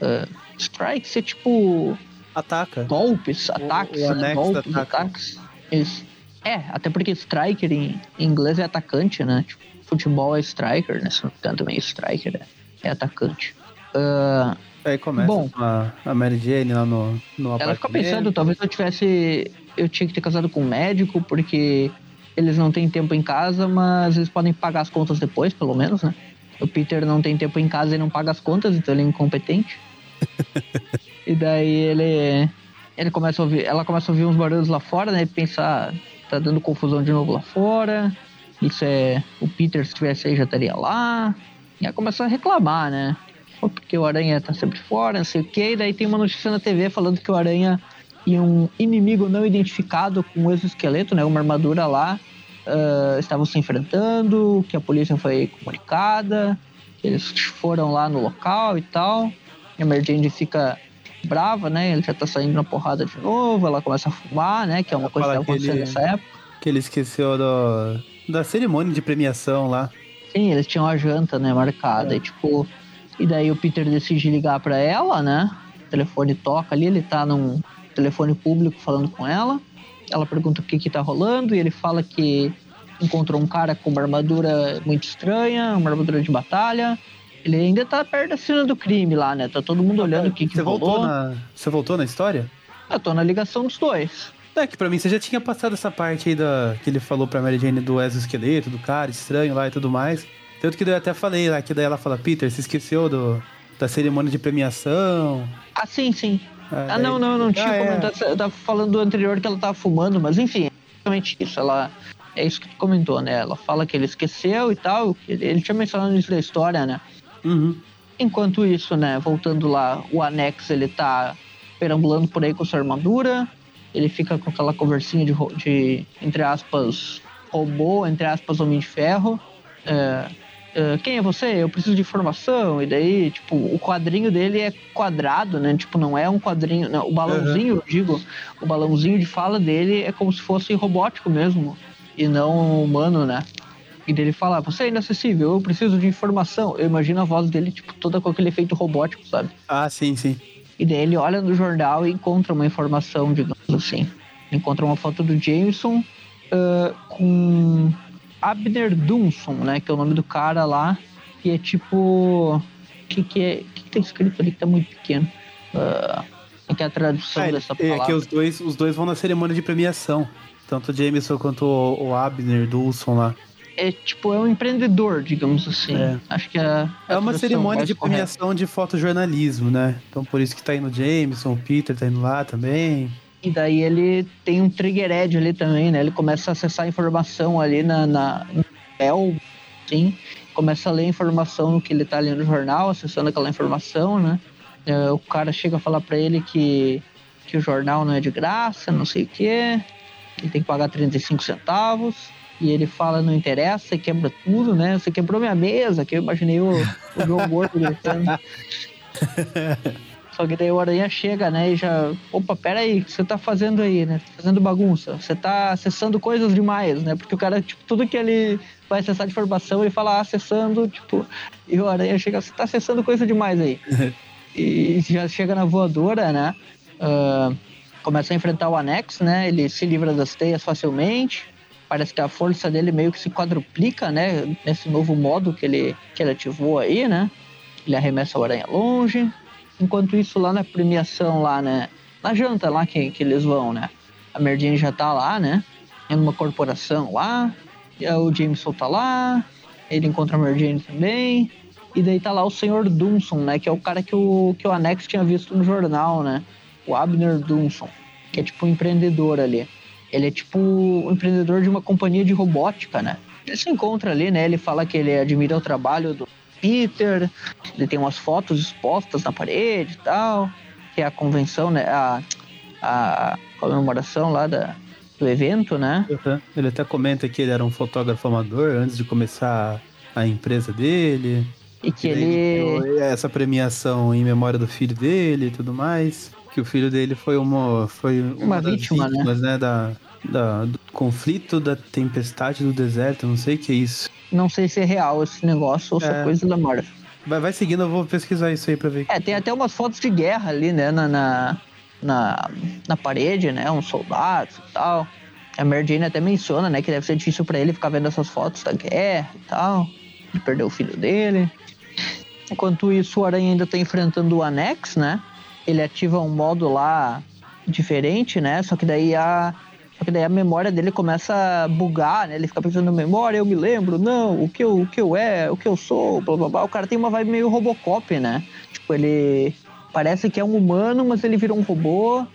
ah, strikes é tipo Ataca. golpes, ataques, o né? anexo golpes, ataque. ataques. Isso. É, até porque striker em, em inglês é atacante, né? Tipo, futebol é striker, né? Se não me engano também striker é, é atacante. Ah, Aí começa Bom. a, a Mary Jane lá no, no ela fica pensando, talvez eu tivesse. Eu tinha que ter casado com um médico, porque eles não têm tempo em casa, mas eles podem pagar as contas depois, pelo menos, né? O Peter não tem tempo em casa e não paga as contas, então ele é incompetente. e daí ele. Ele começa a ouvir. Ela começa a ouvir uns barulhos lá fora, né? E pensar, tá dando confusão de novo lá fora. Isso é. O Peter, se estivesse aí, já estaria lá. E ela começa a reclamar, né? Porque o Aranha tá sempre fora, não sei o quê. E daí tem uma notícia na TV falando que o Aranha e um inimigo não identificado com um exoesqueleto, né? Uma armadura lá. ah, estavam se enfrentando, que a polícia foi comunicada, eles foram lá no local e tal. A Mary Jane fica brava, né? Ele já tá saindo na porrada de novo, ela começa a fumar, né? Que é uma Ela coisa que ele- nessa época. Que ele esqueceu do, da cerimônia de premiação lá. Sim, eles tinham a janta, né, marcada. É. E tipo. E daí o Peter decide ligar pra ela, né? O telefone toca ali, ele tá num telefone público falando com ela. Ela pergunta o que que tá rolando e ele fala que encontrou um cara com uma armadura muito estranha, uma armadura de batalha. Ele ainda tá perto da cena do crime lá, né? Tá todo mundo olhando o que que você rolou. voltou na Você voltou na história? Eu tô na ligação dos dois. É que pra mim você já tinha passado essa parte aí da que ele falou pra Mary Jane do exoesqueleto, do cara estranho lá e tudo mais. Tanto que eu até falei lá, que daí ela fala, Peter, você esqueceu do, da cerimônia de premiação. Ah, sim, sim. Ah, não, não, não tinha Ah, é. comentado. Eu tava falando do anterior que ela tava fumando, mas enfim, é exatamente isso. Ela. É isso que tu comentou, né? Ela fala que ele esqueceu e tal. Ele, tinha mencionado início da história, né? Uhum. Enquanto isso, né, voltando lá, o Anex ele tá perambulando por aí com sua armadura. Ele fica com aquela conversinha de, de entre aspas, robô, entre aspas, homem de ferro. É, é, quem é você? Eu preciso de informação. E daí, tipo, o quadrinho dele é quadrado, né? Tipo, não é um quadrinho. Não, o balãozinho, eu digo, o balãozinho de fala dele é como se fosse robótico mesmo. E não humano, né? E dele fala, você é inacessível, eu preciso de informação. Eu imagino a voz dele, tipo, toda com aquele efeito robótico, sabe? Ah, sim, sim. E daí ele olha no jornal e encontra uma informação, digamos assim. Encontra uma foto do Jameson ah, com Abner Dunson, né? Que é o nome do cara lá. Que é tipo. O que, que é. Que, que tá escrito ali que tá muito pequeno? Ah, que é a tradução Ah, dessa é palavra? que os dois, os dois vão na cerimônia de premiação. Tanto o Jameson quanto o, o Abner, do Wilson lá. É tipo, é um empreendedor, digamos assim. É. Acho que é. É uma cerimônia de correta. premiação de fotojornalismo, né? Então por isso que tá indo o Jameson, o Peter tá indo lá também. E daí ele tem um triggered ali também, né? Ele começa a acessar informação ali na, na no papel, sim. Começa a ler informação no que ele tá lendo no jornal, acessando aquela informação, né? É, o cara chega a falar pra ele que, que o jornal não é de graça, não sei o quê. Ele tem que pagar 35 centavos. E ele fala, não interessa, quebra tudo, né? Você quebrou minha mesa, que eu imaginei o, o João Gordo gritando. Só que daí o Aranha chega, né, e já... Opa, pera aí, o que você tá fazendo aí, né? Tá fazendo bagunça. Você tá acessando coisas demais, né? Porque o cara, tipo, tudo que ele vai acessar de informação, ele fala ah, acessando, tipo... E o Aranha chega, você tá acessando coisa demais aí. e já chega na voadora, né? Ah, começa a enfrentar o Anex, né? Ele se livra das teias facilmente. Parece que a força dele meio que se quadruplica, né? Nesse novo modo que ele, que ele ativou aí, né? Ele arremessa o aranha longe. Enquanto isso, lá na premiação, lá, né? Na janta lá que, que eles vão, né? A Merdine já tá lá, né? Em uma corporação lá. E o Jameson tá lá. Ele encontra a Merdine também. E daí tá lá o Sr. Dunson, né? Que é o cara que o, que o Anex tinha visto no jornal, né? O Abner Dunson. Que é tipo um empreendedor ali. Ele é tipo um empreendedor de uma companhia de robótica, né? Ele se encontra ali, né? Ele fala que ele admira o trabalho do Peter, ele tem umas fotos expostas na parede e tal, que é a convenção, né? A, a comemoração lá da, do evento, né? Uhum. Ele até comenta que ele era um fotógrafo amador antes de começar a empresa dele. E que ele. essa premiação em memória do filho dele e tudo mais. Que o filho dele foi uma, foi uma, Uma das vítima, né? vítimas, né? da, da- do conflito da tempestade do deserto, não sei o que é isso. Não sei se é real esse negócio ou se é É. coisa da Marvel. Vai, vai seguindo, eu vou pesquisar isso aí pra ver. É, tem até umas fotos de guerra ali, né? Na, na, na, na parede, né? Uns soldados e tal. A Mary Jane até menciona, né? Que deve ser difícil pra ele ficar vendo essas fotos da guerra e tal. De perder o filho dele. Enquanto isso, o Aranha ainda tá enfrentando o Anex, né? Ele ativa um modo lá diferente, né? Só que daí a. Só que daí a memória dele começa a bugar, né? Ele fica pensando, memória, eu me lembro, não, o que eu, o que eu é, o que eu sou, blá blá blá. O cara tem uma vibe meio Robocop, né? Tipo, ele parece que é um humano, mas ele vira um robô.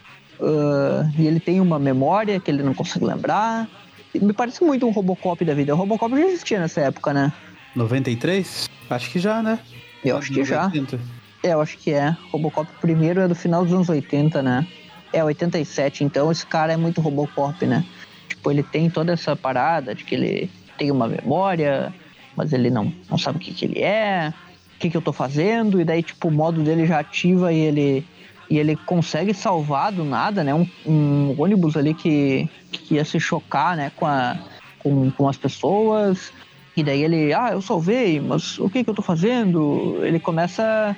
ah, e ele tem uma memória que ele não consegue lembrar. E me parece muito um Robocop da vida. O Robocop já existia nessa época, né? 93? Acho que já, né? Eu acho que já. 90. É, eu acho que é. Robocop primeiro é do final dos anos 80, né? É, 87. Então esse cara é muito Robocop, né? Tipo, ele tem toda essa parada de que ele tem uma memória, mas ele não, não sabe o que, que ele é, o que, que eu tô fazendo, e daí, tipo, o modo dele já ativa e ele. E ele consegue salvar do nada, né? Um, um ônibus ali que, que ia se chocar, né? Com, a, com, com as pessoas. E daí ele, ah, eu salvei, mas o que que eu tô fazendo? Ele começa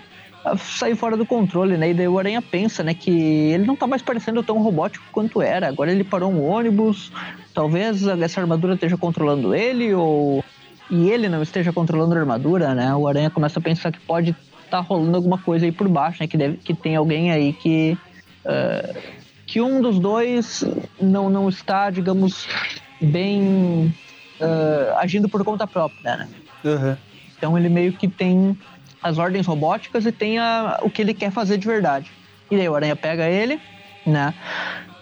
sair fora do controle, né? E daí o Aranha pensa, né, que ele não tá mais parecendo tão robótico quanto era. Agora ele parou um ônibus, talvez essa armadura esteja controlando ele, ou. E ele não esteja controlando a armadura, né? O Aranha começa a pensar que pode estar rolando alguma coisa aí por baixo, né? Que, deve, que tem alguém aí que. ah, que um dos dois não, não está, digamos, bem. ah, agindo por conta própria, né? Aham. Então ele meio que tem as ordens robóticas e tem a- o que ele quer fazer de verdade. E daí o Aranha pega ele, né?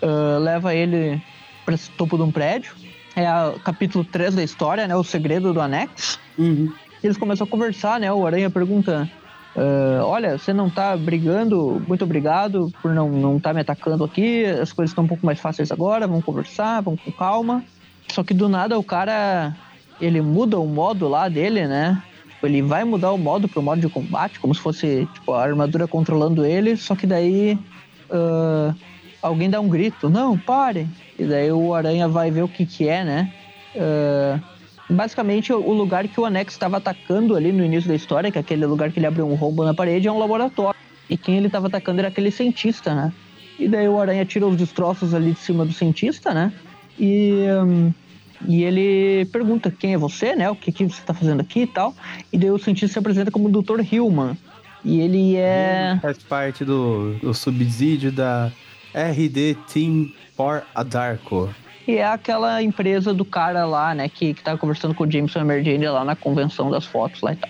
ah, leva ele para esse topo de um prédio. É o capítulo 3 da história, né? O segredo do Anex. Uhum. Eles começam a conversar, né? O Aranha pergunta: ah, Olha, você não tá brigando? Muito obrigado por não, não tá me atacando aqui. As coisas estão um pouco mais fáceis agora. Vamos conversar, vamos com calma. Só que do nada o cara ele muda o modo lá dele, né? Ele vai mudar o modo pro modo de combate, como se fosse tipo, a armadura controlando ele, só que daí ah, alguém dá um grito, não, pare! E daí o Aranha vai ver o que que é, né? Ah, basicamente, o lugar que o Anex estava atacando ali no início da história, que é aquele lugar que ele abriu um rombo na parede, é um laboratório. E quem ele estava atacando era aquele cientista, né? E daí o Aranha tira os destroços ali de cima do cientista, né? E, hum, e ele pergunta quem é você, né? O que, que você está fazendo aqui e tal. E daí o cientista se apresenta como o Dr. Hillman. E ele é. Faz parte do, do subsídio da RD Team for Adarko. E é aquela empresa do cara lá, né? Que, que tava conversando com o Jameson Emergente lá na convenção das fotos lá e tal.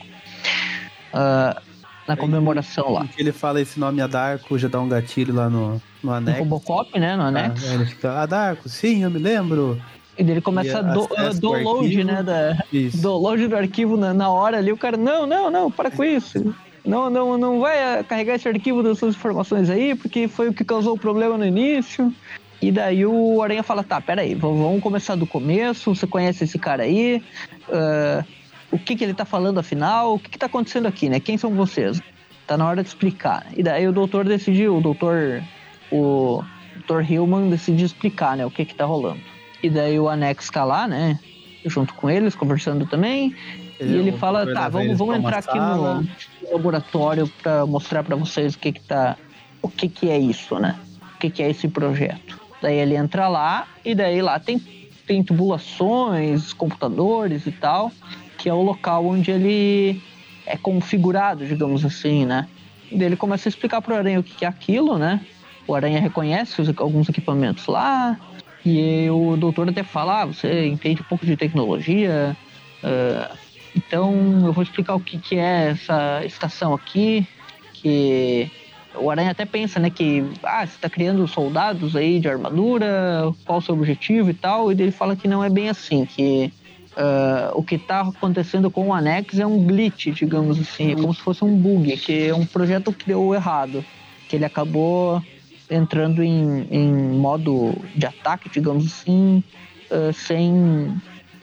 Ah, na comemoração lá. Que ele fala esse nome Adarko, já dá um gatilho lá no, no No anexo. Robocop, né? No Ah, Anex. aí ele fica, Adarko, sim, eu me lembro. E daí ele começa a do, o download, né? Da, Isso. download do arquivo na, na hora ali, o cara, não, não, não, para com isso. Não, não, não vai ah, carregar esse arquivo das suas informações aí, porque foi o que causou o problema no início. E daí o Aranha fala, tá, peraí, vamos começar do começo, você conhece esse cara aí, ah, o que que ele tá falando afinal, o que que tá acontecendo aqui, né? Quem são vocês? Tá na hora de explicar. E daí o doutor decidiu, o doutor, o Dr. Hillman decidiu explicar, né, o que que tá rolando. E daí o Anex tá lá, né? Junto com eles, conversando também. e ele fala, tá, vamos, vamos entrar aqui no laboratório para mostrar para vocês o que que tá. O que que é isso, né? O que que é esse projeto. Daí ele entra lá e daí lá tem, tem tubulações, computadores e tal, que é o local onde ele é configurado, digamos assim, né? E daí ele começa a explicar pro Aranha o que que é aquilo, né? O Aranha reconhece os- alguns equipamentos lá, e o doutor até fala, ah, você entende um pouco de tecnologia, ah, então eu vou explicar o que, que é essa estação aqui, que o Aranha até pensa, né, que ah, você está criando soldados aí de armadura, qual o seu objetivo e tal, e ele fala que não é bem assim, que ah, o que está acontecendo com o Anex é um glitch, digamos assim, é como se fosse um bug, que é um projeto que deu errado, que ele acabou entrando em, em modo de ataque, digamos assim, ah, sem,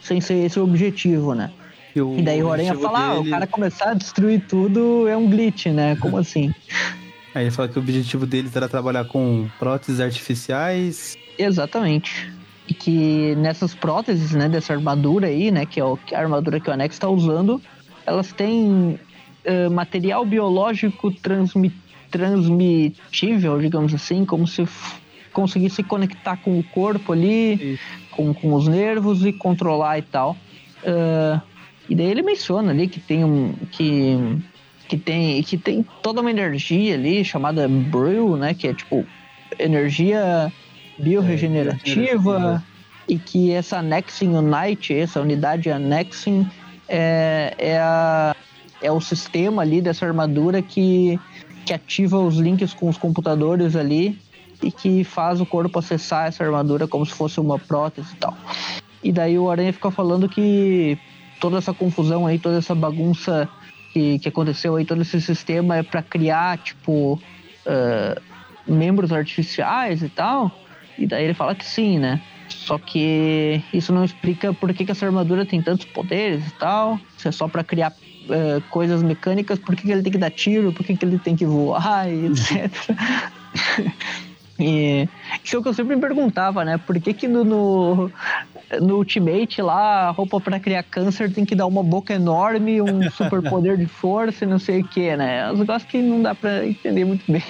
sem ser esse o objetivo, né? o E daí o Aranha fala, ah, o dele- cara começar a destruir tudo é um glitch, né? Como assim? Aí ele fala que o objetivo deles era trabalhar com próteses artificiais. Exatamente. E que nessas próteses, né, dessa armadura aí, né, que é a armadura que o Anex está usando, elas têm eh, material biológico transmi transmitível, digamos assim, como se conseguisse conectar com o corpo ali, com, com os nervos e controlar e tal. Ah, e daí ele menciona ali que tem um. que, que, tem, que tem toda uma energia ali chamada Brew, né? Que é tipo energia bioregenerativa. bioregenerativa. e que essa Annexing Unite, essa unidade Annexing, é, é, a, é o sistema ali dessa armadura que, que ativa os links com os computadores ali e que faz o corpo acessar essa armadura como se fosse uma prótese e tal. E daí o Aranha fica falando que toda essa confusão aí, toda essa bagunça que, que aconteceu aí, todo esse sistema é para criar, tipo, ah, membros artificiais e tal. E daí ele fala que sim, né? Só que isso não explica por que, que essa armadura tem tantos poderes e tal. Se é só pra criar eh, coisas mecânicas, por que, que ele tem que dar tiro, por que, que ele tem que voar e etc. e isso é o que eu sempre me perguntava, né? Por que, que no, no, no Ultimate lá, a roupa pra criar câncer tem que dar uma boca enorme, um super poder de força e não sei o que, né? Os negócios que não dá pra entender muito bem.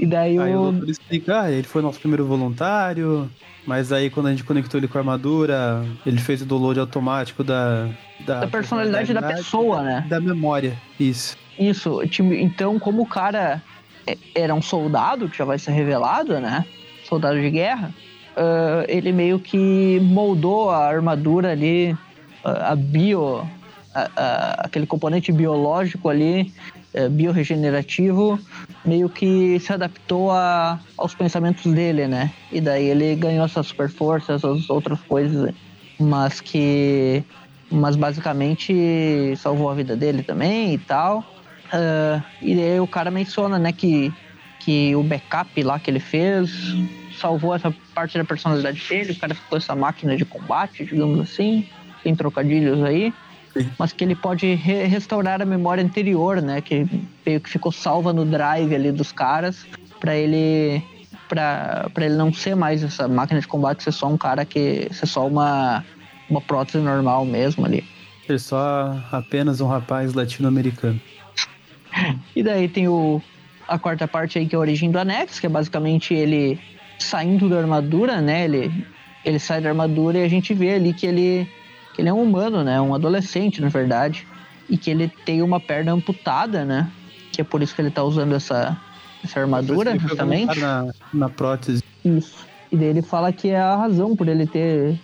E daí Aí o. doutor explica, ah, ele foi nosso primeiro voluntário, mas aí quando a gente conectou ele com a armadura, ele fez o download automático da... Da personalidade da pessoa, né? Da memória, isso. Isso, então como o cara é- era um soldado, que já vai ser revelado, né? Soldado de guerra, ah, ele meio que moldou a armadura ali, a bio, a- aquele componente biológico ali, é, biorregenerativo, meio que se adaptou a, aos pensamentos dele, né? E daí ele ganhou essas super forças, as outras coisas, mas que. Mas basicamente salvou a vida dele também e tal. Ah, e aí o cara menciona, né, que, que o backup lá que ele fez salvou essa parte da personalidade dele. O cara ficou essa máquina de combate, digamos assim, tem trocadilhos aí. Mas que ele pode re- restaurar a memória anterior, né? Que meio que ficou salva no drive ali dos caras, pra ele. Pra ele não ser mais essa máquina de combate, ser só um cara que. ser só uma, uma prótese normal mesmo ali. Ser só apenas um rapaz latino-americano. E daí tem o, a quarta parte aí que é a origem do Anex, que é basicamente ele saindo da armadura, né? Ele, ele sai da armadura e a gente vê ali que ele, que ele é um humano, né? Um adolescente, na verdade. E que ele tem uma perna amputada, né? Que é por isso que ele tá usando essa, essa armadura, justamente. Na, na prótese. Isso. E daí ele fala que é a razão por ele ter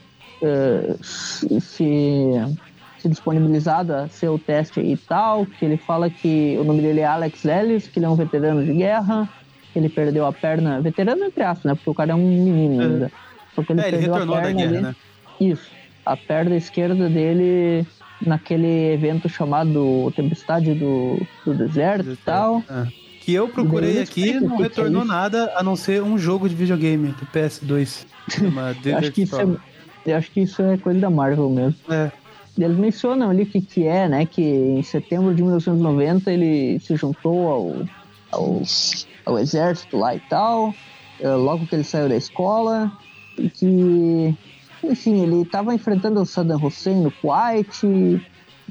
eh, se, se- disponibilizado a ser o teste e tal. Que ele fala que o nome dele é Alex Ellis, que ele é um veterano de guerra. Que ele perdeu a perna. Veterano entre aspas, né? Porque o cara é um menino É. ainda. Porque ele É, ele perdeu a retornou da perna guerra, ali. né? Isso. A perna esquerda dele naquele evento chamado Tempestade do, do Deserto e tal. É. Que eu procurei E aqui o não é retornou isso. nada a não ser um jogo de videogame do PS2. Chama Eu acho, que isso é, eu acho que isso é coisa da Marvel mesmo. É. Eles mencionam ali o que, que é, né? Que em setembro de 1990 ele se juntou ao, ao, ao exército lá e tal, eh, logo que ele saiu da escola, e que, enfim, ele estava enfrentando o Saddam Hussein no Kuwait,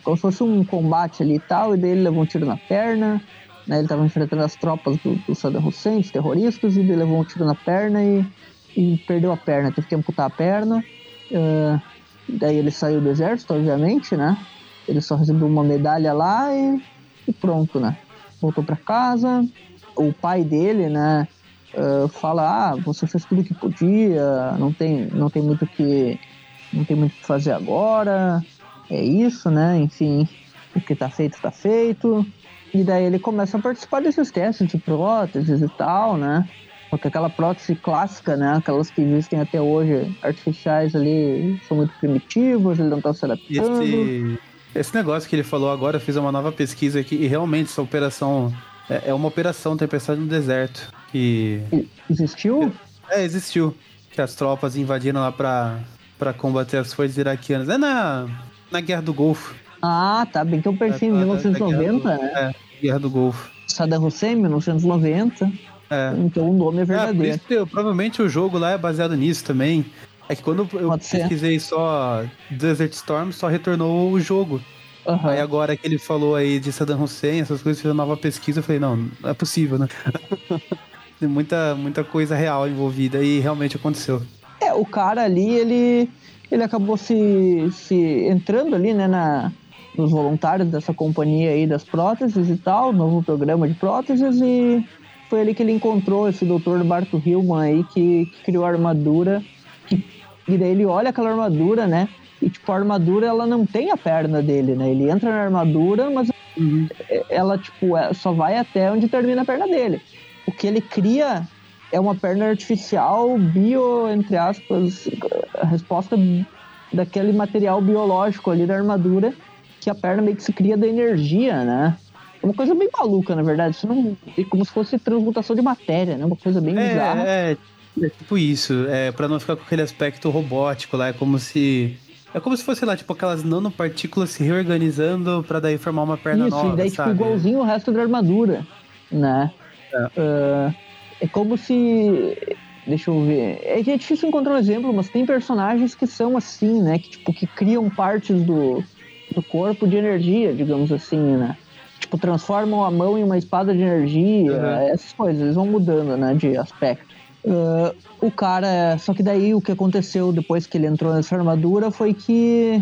como se fosse um combate ali e tal, e daí ele levou um tiro na perna, né? Ele estava enfrentando as tropas do, do Saddam Hussein, os terroristas, e ele levou um tiro na perna e, e perdeu a perna, teve que amputar a perna. eh, Daí ele saiu do exército, obviamente, né? Ele só recebeu uma medalha lá e, e pronto, né? Voltou pra casa. O pai dele, né? Ah, fala, ah, você fez tudo que podia, não tem, não tem muito que, não tem muito o que fazer agora. É isso, né? Enfim, o que tá feito tá feito. E daí ele começa a participar desses testes de próteses e tal, né? Porque aquela prótese clássica, né? Aquelas que existem até hoje, artificiais ali, são muito primitivas, ele não tá se adaptando. esse, esse negócio que ele falou agora, eu fiz uma nova pesquisa aqui e realmente essa operação é, é uma operação Tempestade no Deserto. Que Existiu? é, existiu. Que as tropas invadiram lá pra, pra combater as forças iraquianas. É na, na Guerra do Golfo. Ah, tá bem que eu em É, da- da- da 1990, Guerra do- né? É, Guerra do Golfo. Saddam Hussein, 1990. É. Então o nome é É, verdadeiro. isso que eu- provavelmente o jogo lá é baseado nisso também. É que quando eu Pode ser. pesquisei só Desert Storm, só retornou o jogo. Aham. Aí agora que ele falou aí de Saddam Hussein, essas coisas, uma nova pesquisa, eu falei, não, não é possível, né? Tem muita, muita coisa real envolvida e realmente aconteceu. É, o cara ali, ele, ele acabou se, se entrando ali, né, na, nos voluntários dessa companhia aí das próteses e tal, novo programa de próteses, e foi ali que ele encontrou esse doutor Barto Hillman aí, que, que criou a armadura, que, e daí ele olha aquela armadura, né, e tipo, a armadura, ela não tem a perna dele, né, ele entra na armadura, mas ela, tipo, é- só vai até onde termina a perna dele. O que ele cria é uma perna artificial bio, entre aspas, a resposta daquele material biológico ali da armadura, que a perna meio que se cria da energia, né? É uma coisa bem maluca, na verdade. Isso não é como se fosse transmutação de matéria, né? Uma coisa bem bizarra. É, é, é tipo isso, é pra não ficar com aquele aspecto robótico lá, é como se. É como se fosse lá, tipo, aquelas nanopartículas se reorganizando pra daí formar uma perna Isso, nova, e daí tipo, sabe? igualzinho o resto da armadura, né? É. Ah, é como se. Deixa eu ver. É que é difícil encontrar um exemplo, mas tem personagens que são assim, né? Que, tipo, que criam partes do, do corpo de energia, digamos assim, né? Tipo, transformam a mão em uma espada de energia, Uhum. essas coisas, eles vão mudando, né, de aspecto. Ah, o cara. Só que daí o que aconteceu depois que ele entrou nessa armadura foi que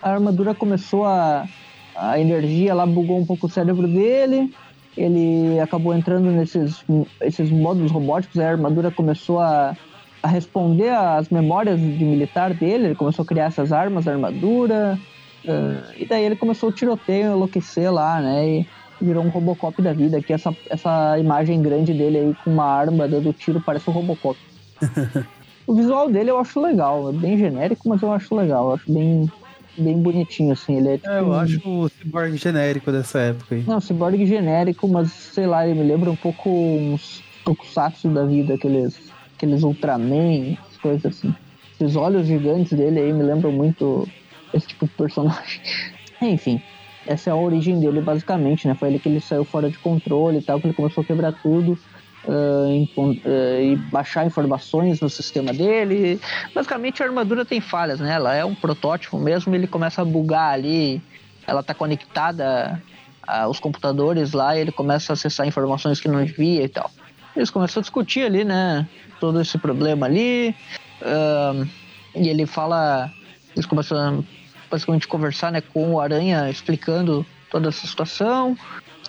a armadura começou a. A energia lá bugou um pouco o cérebro dele. Ele acabou entrando nesses esses modos robóticos. A armadura começou a, a responder às memórias de militar dele. Ele começou a criar essas armas da armadura. Uh, e daí ele começou o tiroteio, enlouquecer lá, né? E virou um Robocop da vida, que essa, essa imagem grande dele aí com uma arma dando tiro parece um Robocop. o visual dele eu acho legal, é bem genérico, mas eu acho legal, eu acho bem, bem bonitinho, assim. Ele é, tipo, é, eu acho o cyborg genérico dessa época aí. Não, cyborg genérico, mas sei lá, ele me lembra um pouco uns tokusatsu da vida, aqueles, aqueles Ultraman, coisas assim. Esses olhos gigantes dele aí me lembram muito esse tipo de personagem. Enfim, essa é a origem dele, basicamente, né? Foi ele que ele saiu fora de controle e tal, que ele começou a quebrar tudo. Uh, uh, e baixar informações no sistema dele. Basicamente a armadura tem falhas, né? Ela é um protótipo mesmo, ele começa a bugar ali, ela tá conectada aos computadores lá e ele começa a acessar informações que não devia e tal. Eles começam a discutir ali, né? Todo esse problema ali. Uh, e ele fala. Eles começam a basicamente conversar né, com o Aranha explicando toda essa situação.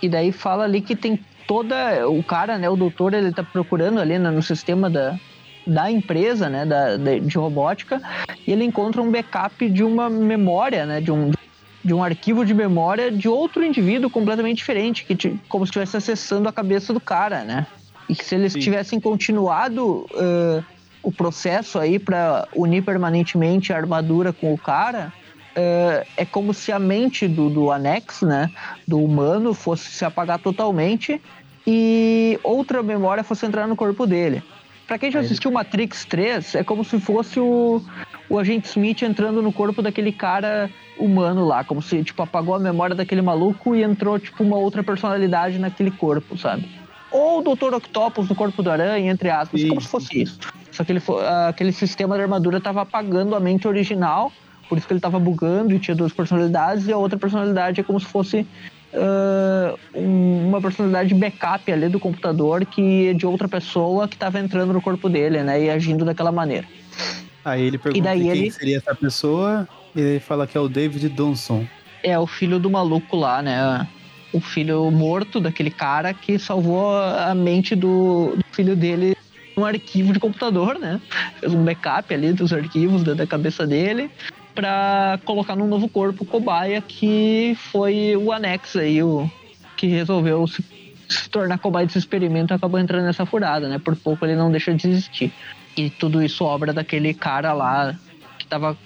E daí fala ali que tem toda. O cara, né, o doutor, ele tá procurando ali né, no sistema da, da empresa, né, da, de robótica, e ele encontra um backup de uma memória, né, de um, de um arquivo de memória de outro indivíduo completamente diferente, que como se estivesse acessando a cabeça do cara, né? E que se eles Sim. tivessem continuado uh, o processo aí para unir permanentemente a armadura com o cara, é, é como se a mente do, do anexo, né, do humano, fosse se apagar totalmente e outra memória fosse entrar no corpo dele. Pra quem já assistiu Matrix 3, é como se fosse o, o agente Smith entrando no corpo daquele cara humano lá, como se, tipo, apagou a memória daquele maluco e entrou, tipo, uma outra personalidade naquele corpo, sabe? Ou o Dr. Octopus no corpo do aranha, entre aspas, Sim. como se fosse isso. Só que ele, aquele sistema de armadura tava apagando a mente original por isso que ele tava bugando e tinha duas personalidades, e a outra personalidade é como se fosse uh, uma personalidade backup ali do computador que é de outra pessoa que tava entrando no corpo dele, né? E agindo daquela maneira. Aí ele pergunta quem ele... seria essa pessoa, e ele fala que é o David Donson. É, o filho do maluco lá, né? O filho morto daquele cara que salvou a mente do, do filho dele um arquivo de computador, né? Fez um backup ali dos arquivos da, da cabeça dele para colocar num novo corpo cobaia que foi o anexo aí, o que resolveu se, se tornar cobaia desse experimento e acabou entrando nessa furada, né? Por pouco ele não deixa de existir. E tudo isso obra daquele cara lá que tava.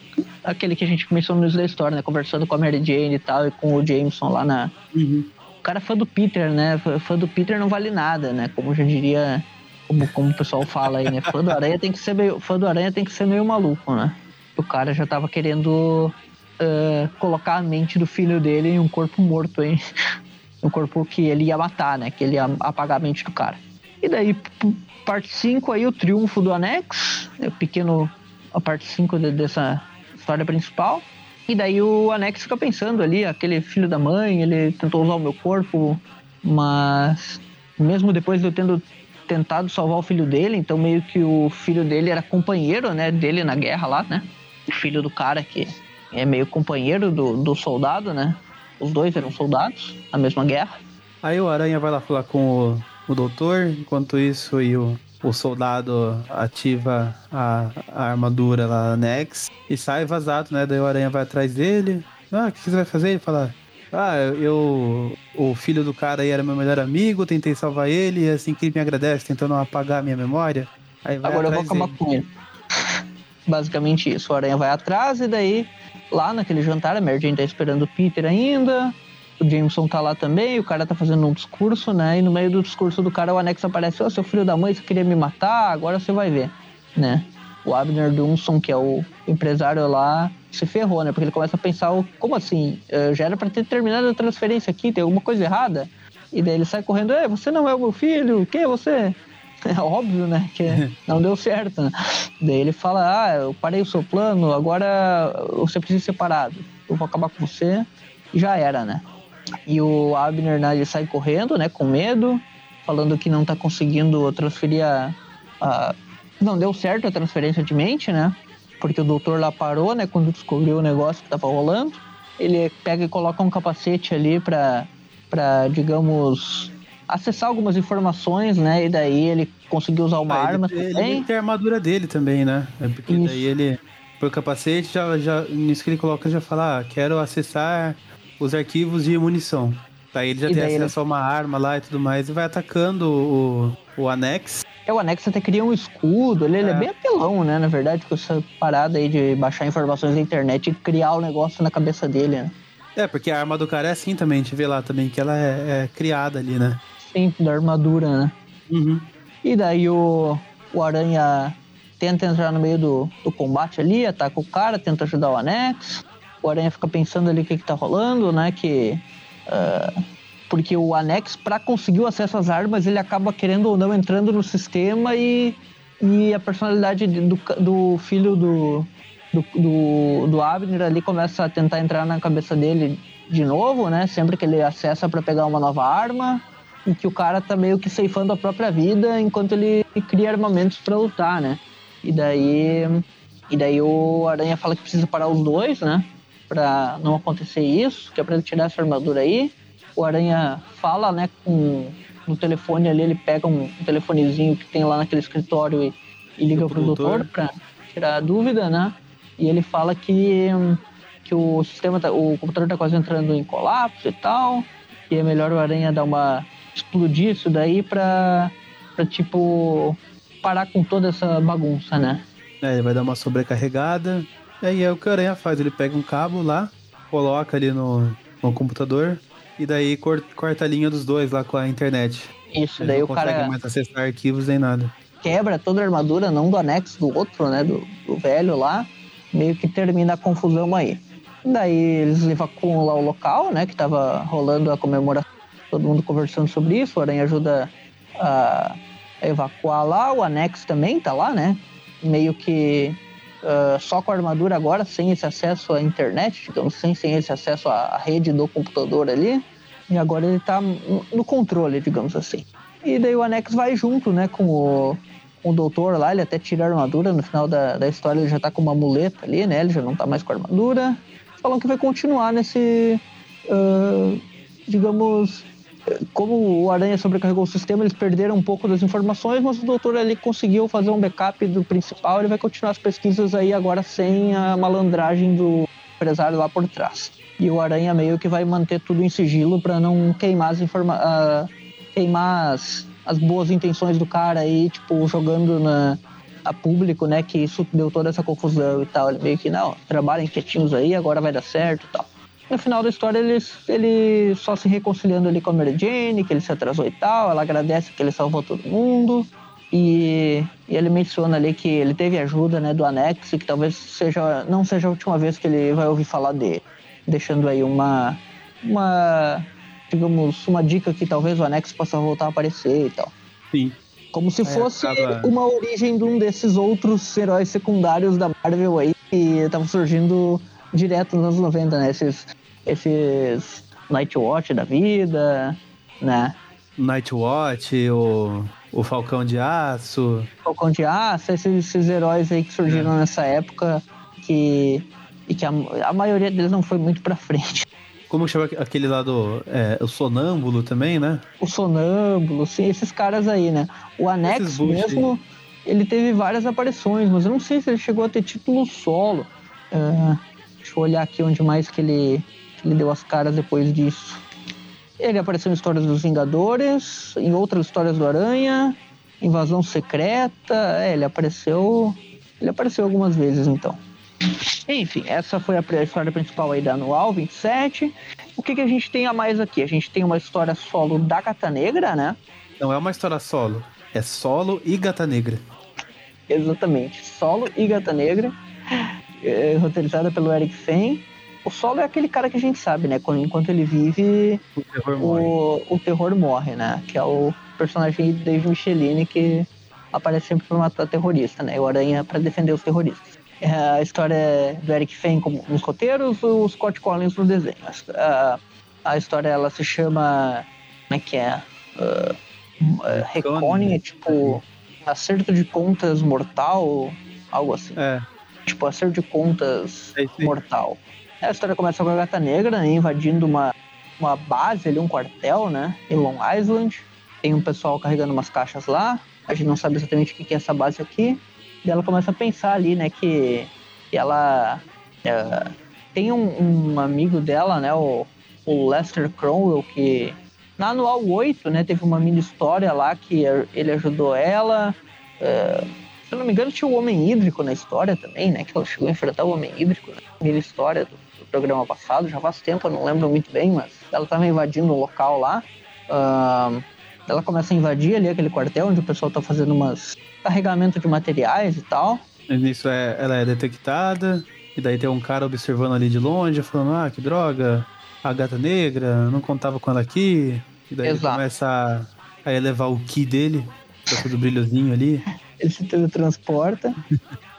Aquele que a gente mencionou no Slay Store, né? Conversando com a Mary Jane e tal, e com o Jameson lá na. Uhum. O cara é fã do Peter, né? Fã do Peter não vale nada, né? Como já diria. Como, como o pessoal fala aí, né? Fã do Aranha tem que ser meio. Fã do Aranha tem que ser meio maluco, né? O cara já tava querendo uh, colocar a mente do filho dele em um corpo morto, hein? um corpo que ele ia matar, né? Que ele ia apagar a mente do cara. E daí, parte 5 aí, o triunfo do Anex, né? o pequeno, a parte 5 de, dessa história principal. E daí o Anex fica pensando ali, aquele filho da mãe, ele tentou usar o meu corpo, mas mesmo depois de eu tendo tentado salvar o filho dele, então meio que o filho dele era companheiro, né, dele na guerra lá, né? Filho do cara que é meio companheiro do, do soldado, né? Os dois eram soldados na mesma guerra. Aí o Aranha vai lá falar com o, o doutor, enquanto isso aí o, o soldado ativa a, a armadura lá, Nex, e sai vazado, né? Daí o Aranha vai atrás dele. Ah, o que você vai fazer? Ele fala, ah, eu. O filho do cara aí era meu melhor amigo, tentei salvar ele, e assim que ele me agradece, tentando apagar a minha memória. Agora eu vou acabar com ele basicamente isso. O Aranha vai atrás e daí, lá naquele jantar, a Mary Jane tá esperando o Peter ainda. O Jameson tá lá também, o cara tá fazendo um discurso, né? E no meio do discurso do cara, o Anexo aparece: Ô, oh, seu filho da mãe, você queria me matar? Agora você vai ver, né? O Abner Dunson, que é o empresário lá, se ferrou, né? Porque ele começa a pensar: como assim? Eu já era pra ter terminado a transferência aqui, tem alguma coisa errada? E daí ele sai correndo: É, você não é o meu filho? Quem é você? É óbvio, né? Que não deu certo. Né? Daí ele fala: Ah, eu parei o seu plano, agora você precisa ser separado. Eu vou acabar com você. E já era, né? E o Abner né, ele sai correndo, né? Com medo, falando que não tá conseguindo transferir a, a. Não deu certo a transferência de mente, né? Porque o doutor lá parou, né? Quando descobriu o negócio que tava rolando. Ele pega e coloca um capacete ali pra, pra digamos, acessar algumas informações, né? E daí ele conseguiu usar uma ah, arma ele, também. Ele tem a armadura dele também, né? É porque Isso. daí ele, pro capacete, já, já, nisso que ele coloca, já fala, ah, quero acessar os arquivos de munição. Daí ele já E tem daí ele- acesso a uma arma lá e tudo mais, e vai atacando o, o Anex. É, o Anexo até cria um escudo, ele, ele é É. bem apelão, né? Na verdade, com essa parada aí de baixar informações da internet e criar o negócio na cabeça dele, né? É, porque a arma do cara é assim também, a gente vê lá também, que ela é, é criada ali, né? Sempre da armadura, né? Uhum. E daí o, o Aranha tenta entrar no meio do, do combate ali, ataca o cara, tenta ajudar o Anex. O Aranha fica pensando ali o que, que tá rolando, né? Que. ah, porque o Anex, para conseguir o acesso às armas, ele acaba querendo ou não entrando no sistema e, e a personalidade de- do, do filho do, do, do, do Abner ali começa a tentar entrar na cabeça dele de novo, né? Sempre que ele acessa para pegar uma nova arma e que o cara tá meio que ceifando a própria vida enquanto ele cria armamentos para lutar, né? E daí e daí o Aranha fala que precisa parar os dois, né? Pra não acontecer isso, que é pra ele tirar essa armadura aí. O Aranha fala, né, com no telefone ali, ele pega um, um telefonezinho que tem lá naquele escritório e, e liga Do pro doutor pra tirar a dúvida, né? E ele fala que, que o sistema, tá, o computador tá quase entrando em colapso e tal. E é melhor o Aranha dar uma. Explodir isso daí pra, pra tipo. parar com toda essa bagunça, né? É, ele vai dar uma sobrecarregada. E aí é o que o Aranha faz, ele pega um cabo lá, coloca ali no, no computador, e daí cor- corta a linha dos dois lá com a internet. Isso, Eles daí não o cara mais acessar arquivos nem nada. quebra toda a armadura, não do anexo do outro, né? Do, do velho lá. Meio que termina a confusão aí. Daí eles evacuam lá o local, né? Que tava rolando a comemoração, todo mundo conversando sobre isso. O Aranha ajuda a, evacuar lá. O anexo também tá lá, né? Meio que ah, só com a armadura agora, sem esse acesso à internet, digamos assim, sem esse acesso à, rede do computador ali. E agora ele tá no- controle, digamos assim. E daí o Anex vai junto, né, com o, com o doutor lá, ele até tira a armadura, no final da, da história ele já tá com uma muleta ali, né, ele já não tá mais com a armadura. Falam que vai continuar nesse, ah, digamos, como o Aranha sobrecarregou o sistema, eles perderam um pouco das informações, mas o doutor ali conseguiu fazer um backup do principal, ele vai continuar as pesquisas aí agora sem a malandragem do empresário lá por trás. E o Aranha meio que vai manter tudo em sigilo para não queimar as ah, queimar as, as boas intenções do cara aí, tipo, jogando na a público, né, que isso deu toda essa confusão e tal. Ele meio que, não, trabalhem quietinhos aí, agora vai dar certo e tal. No final da história, ele, ele só se reconciliando ali com a Mary Jane, que ele se atrasou e tal. Ela agradece que ele salvou todo mundo. E, e ele menciona ali que ele teve ajuda né, do Anex, e que talvez seja, não seja a última vez que ele vai ouvir falar dele. Deixando aí uma, uma digamos, uma dica que talvez o Anex possa voltar a aparecer e tal. Sim. Como se É, fosse acaba- uma origem de um desses outros heróis secundários da Marvel aí que estavam surgindo direto nos anos 90, né? Esses, esses Nightwatch da vida, né? Nightwatch, o, o Falcão de Aço. Falcão de Aço, esses, esses heróis aí que surgiram É. nessa época que, e que a, a maioria deles não foi muito pra frente. Como chama aquele lá do. É, o Sonâmbulo também, né? O Sonâmbulo, sim, esses caras aí, né? O Anex Esses bullshit. mesmo, ele teve várias aparições, mas eu não sei se ele chegou a ter título solo. Ah, eu olhar aqui onde mais que ele, que ele deu as caras depois disso. Ele apareceu em histórias dos Vingadores, em outras histórias do Aranha, Invasão Secreta, é, ele apareceu. Ele apareceu algumas vezes então. Enfim, essa foi a história principal aí da Anual 27. O que, que a gente tem a mais aqui? A gente tem uma história solo da Gata Negra, né? Não é uma história solo. É solo e gata negra. Exatamente. Solo e Gata Negra. É, roteirizada pelo Eric Fein. O Solo é aquele cara que a gente sabe, né? Quando- Enquanto ele vive, O terror morre. o, o terror morre, né? Que é o personagem de Dave Michelini que aparece sempre pra matar terrorista, né? E o Aranha pra defender os terroristas. É, A história é do Eric Fein como nos roteiros, o Scott Collins no desenho. A, a história ela se chama. Como é que é? Uh, uh, Reconning, é tipo. Acerto de contas mortal, algo assim. É, Tipo, acerto de contas é mortal. A história começa com a gata negra né, invadindo uma, uma base ali, um quartel, né? Em Long Island. Tem um pessoal carregando umas caixas lá. A gente não sabe exatamente o que que é essa base aqui. E ela começa a pensar ali, né? Que E ela é, tem um, um amigo dela, né? O, o Lester Cromwell, que na anual 8, né, teve uma mini história lá que ele ajudou ela. É, se eu não me engano, tinha o Homem Hídrico na história também, né? Que ela chegou a enfrentar o Homem Hídrico na mini história do, do, programa passado, já faz tempo, eu não lembro muito bem, mas ela estava invadindo o local lá. Uh, ela começa a invadir ali aquele quartel onde o pessoal tá fazendo umas carregamento de materiais e tal. Isso é, ela é detectada, e daí tem um cara observando ali de longe, falando, ah, que droga, a gata negra, não contava com ela aqui. E daí ele começa a, a elevar o ki dele, todo brilhozinho ali. Ele se teletransporta.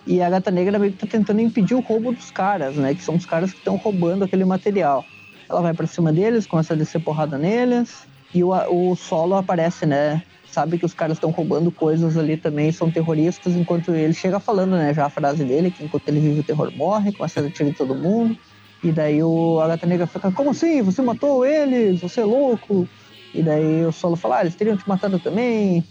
e a gata negra meio que tá tentando impedir o roubo dos caras, né? Que são os caras que estão roubando aquele material. Ela vai para cima deles, começa a descer porrada neles. E o, o solo aparece, né? Sabe que os caras estão roubando coisas ali também, são terroristas, enquanto ele chega falando, né? Já a frase dele, que enquanto ele vive o terror morre, começa a atirar em todo mundo. E daí o, a gata negra fica, como assim? Você matou eles? Você é louco? E daí o solo fala, ah, eles teriam te matado também,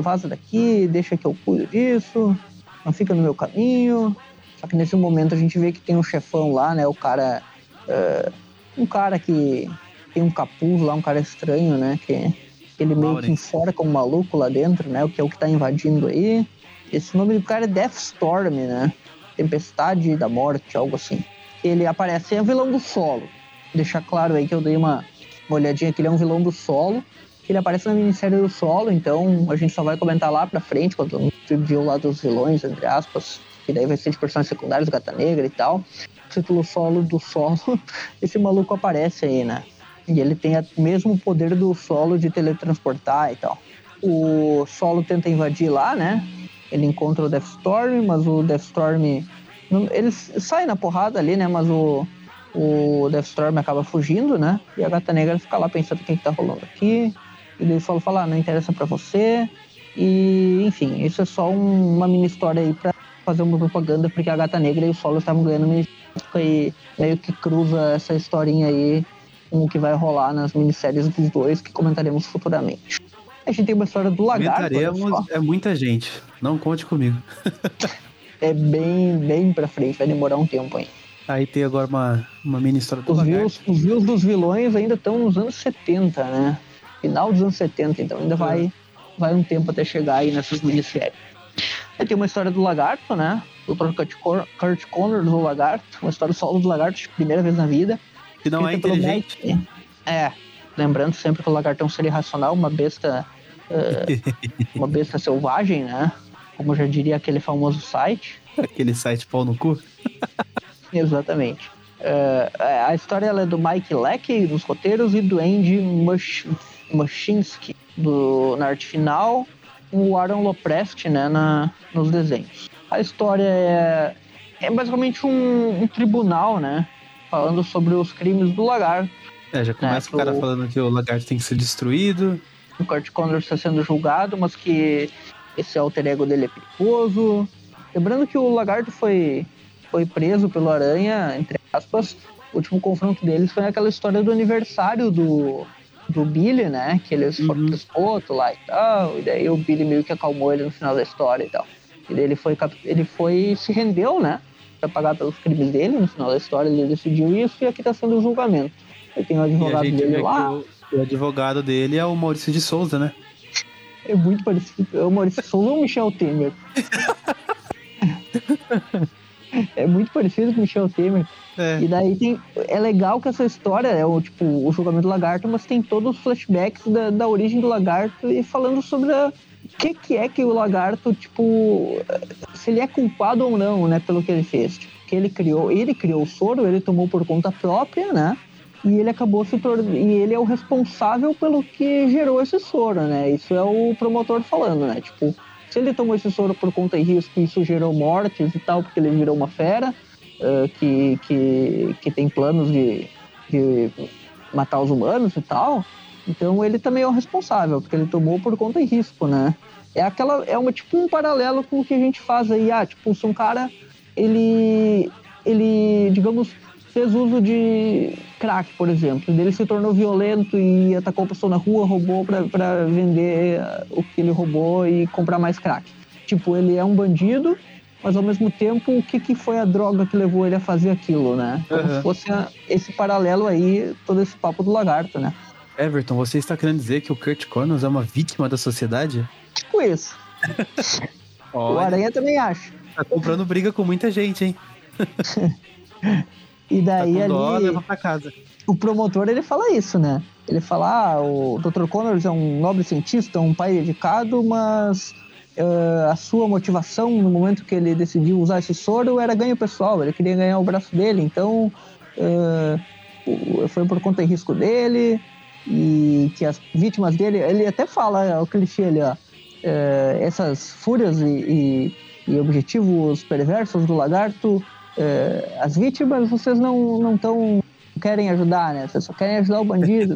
vaza daqui, deixa que eu cuido disso, não fica no meu caminho. Só que nesse momento a gente vê que tem um chefão lá, né? O cara. Uh, um cara que tem um capuz lá, um cara estranho, né? Que ele meio que enforca um maluco lá dentro, né? O que é o que tá invadindo aí. Esse nome do cara é Deathstorm, né? Tempestade da Morte, algo assim. Ele aparece, é o vilão do solo. Deixar claro aí que eu dei uma, uma olhadinha que ele é um vilão do solo. Ele aparece na minissérie do solo, então a gente só vai comentar lá pra frente, quando viu lá dos vilões, entre aspas. Que daí vai ser de personagens secundários, Gata Negra e tal. Título solo do solo, esse maluco aparece aí, né? E ele tem o mesmo poder do solo de teletransportar e tal. O solo tenta invadir lá, né? Ele encontra o Deathstorm, mas o Deathstorm. Eles saem na porrada ali, né? Mas o, o Deathstorm acaba fugindo, né? E a gata negra fica lá pensando o que, que tá rolando aqui. E daí o solo fala: ah, não interessa para você. E, enfim, isso é só um, uma mini história aí pra fazer uma propaganda, porque a gata negra e o solo estavam ganhando mini e meio que cruza essa historinha aí com o que vai rolar nas minisséries dos dois, que comentaremos futuramente. A gente tem uma história do lagarto. Comentaremos, é muita gente. Não conte comigo. é bem, bem pra frente, vai demorar um tempo aí. Aí tem agora uma, uma mini história do os lagarto. Views, os views dos vilões ainda estão nos anos 70, né? Final dos anos 70, então ainda vai, vai um tempo até chegar aí nessas minisséries. Aí tem uma história do lagarto, né? Do Dr. Kurt, Kurt Connor do lagarto. Uma história solo do lagarto, primeira vez na vida. Que não é inteligente. É, lembrando sempre que o lagartão seria irracional, uma besta. Uh, uma besta selvagem, né? Como já diria aquele famoso site. Aquele site pau no cu? Exatamente. Uh, a história é do Mike Leck nos roteiros e do Andy Mush, Mushinsky do, na arte final, o Aaron Loprest né, na, nos desenhos. A história é, é basicamente um, um tribunal, né? falando sobre os crimes do lagarto. É, já começa né, o cara o... falando que o lagarto tem que ser destruído. O Kurt Connor está sendo julgado, mas que esse alter ego dele é perigoso. Lembrando que o lagarto foi, foi preso pelo Aranha, entre aspas. O último confronto deles foi aquela história do aniversário do, do Billy, né? Que eles uhum. foram pro esgoto lá e tal. E daí o Billy meio que acalmou ele no final da história e tal. E daí ele foi, ele foi se rendeu, né? para pagar pelos crimes dele. No final da história, ele decidiu isso e aqui está sendo o julgamento. Aí tem o advogado dele lá. O, o, advogado dele é o Maurício de Souza, né? É muito parecido. É o Maurício de Souza ou o Michel Temer? é muito parecido com o Michel Temer. É. E daí tem. É legal que essa história é o tipo o julgamento do lagarto, mas tem todos os flashbacks da, da origem do lagarto e falando sobre o que, que é que o lagarto, tipo, se ele é culpado ou não, né, pelo que ele fez. Tipo, que ele criou, ele criou o soro, ele tomou por conta própria, né? E ele acabou se tornando. E ele é o responsável pelo que gerou esse soro, né? Isso é o promotor falando, né? Tipo, se ele tomou esse soro por conta e risco, isso gerou mortes e tal, porque ele virou uma fera uh, que, que, que tem planos de, de matar os humanos e tal. Então ele também é o responsável, porque ele tomou por conta e risco, né? É aquela é uma tipo um paralelo com o que a gente faz aí, ah, tipo, se um cara ele ele, digamos, fez uso de crack, por exemplo, ele se tornou violento e atacou a pessoa na rua, roubou para vender o que ele roubou e comprar mais crack. Tipo, ele é um bandido mas ao mesmo tempo, o que, que foi a droga que levou ele a fazer aquilo, né? Como Aham. se fosse a- esse paralelo aí, todo esse papo do lagarto, né? Everton, você está querendo dizer que o Kurt Connors é uma vítima da sociedade? Tipo isso. O Aranha também acha. tá comprando briga com muita gente, hein? E Tá daí com dó, ali, leva pra casa. o promotor, ele fala isso, né? Ele fala, ah, o Dr. Connors é um nobre cientista, um pai dedicado, mas eh, a sua motivação no momento que ele decidiu usar esse soro era ganho pessoal, ele queria ganhar o braço dele, então o- foi por conta e risco dele e que as vítimas dele, ele até fala é, o clichê ali, ó, eh, essas fúrias e, e- e objetivos perversos do lagarto, eh, as vítimas vocês não não tão querem ajudar, né? Vocês só querem ajudar o bandido.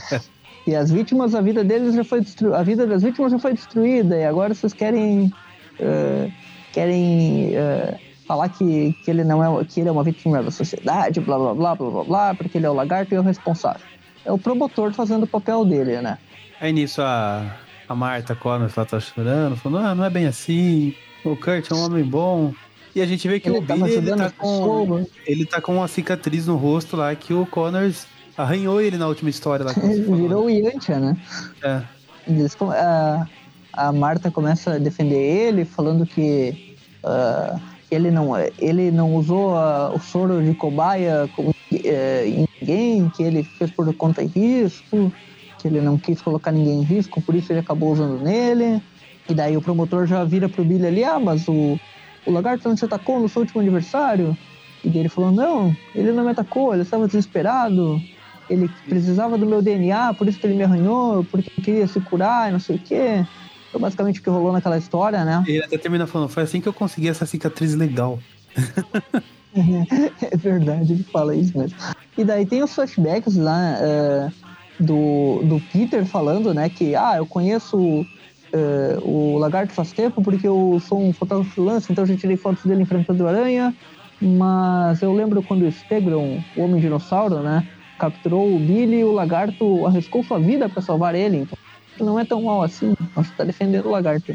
e as vítimas, a vida deles já foi destruída, a vida das vítimas já foi destruída e agora vocês querem eh, querem eh, falar que, que ele não é que ele é uma vítima da sociedade, blá blá blá blá blá blá, porque ele é o lagarto e é o responsável. É o promotor fazendo o papel dele, né? Aí nisso a, a Marta Connors ela tá chorando, falando, ah, não é bem assim. O Kurt é um homem bom. E a gente vê que Ele o tá Billy ele tá, com, ele tá com uma cicatriz no rosto lá que o Connors arranhou ele na última história lá. virou o Yantia, né? né? Eles a, a Marta começa a defender ele, falando que ah, ele, não, ele não usou o soro de cobaia com, eh, em ninguém, que ele fez por conta e risco, que ele não quis colocar ninguém em risco, por isso ele acabou usando nele. E daí o promotor já vira pro Billy ali, ah, mas o, o lagarto não te atacou no seu último aniversário? E ele falou, não, ele não me atacou, ele estava desesperado, ele precisava do meu DNA, por isso que ele me arranhou, porque queria se curar e não sei o quê. Foi basicamente o que rolou naquela história, né? Ele até termina falando, foi assim que eu consegui essa cicatriz legal. é verdade, ele fala isso mesmo. E daí tem os flashbacks lá é, do, do Peter falando, né, que, ah, eu conheço é, o Lagarto faz tempo porque eu sou um fotógrafo freelance, então eu já tirei fotos dele enfrentando o Aranha, mas eu lembro quando o Stegron, o Homem-Dinossauro, né, capturou o Billy, o Lagarto arriscou sua vida para salvar ele, então não é tão mal assim, você tá defendendo o Lagarto.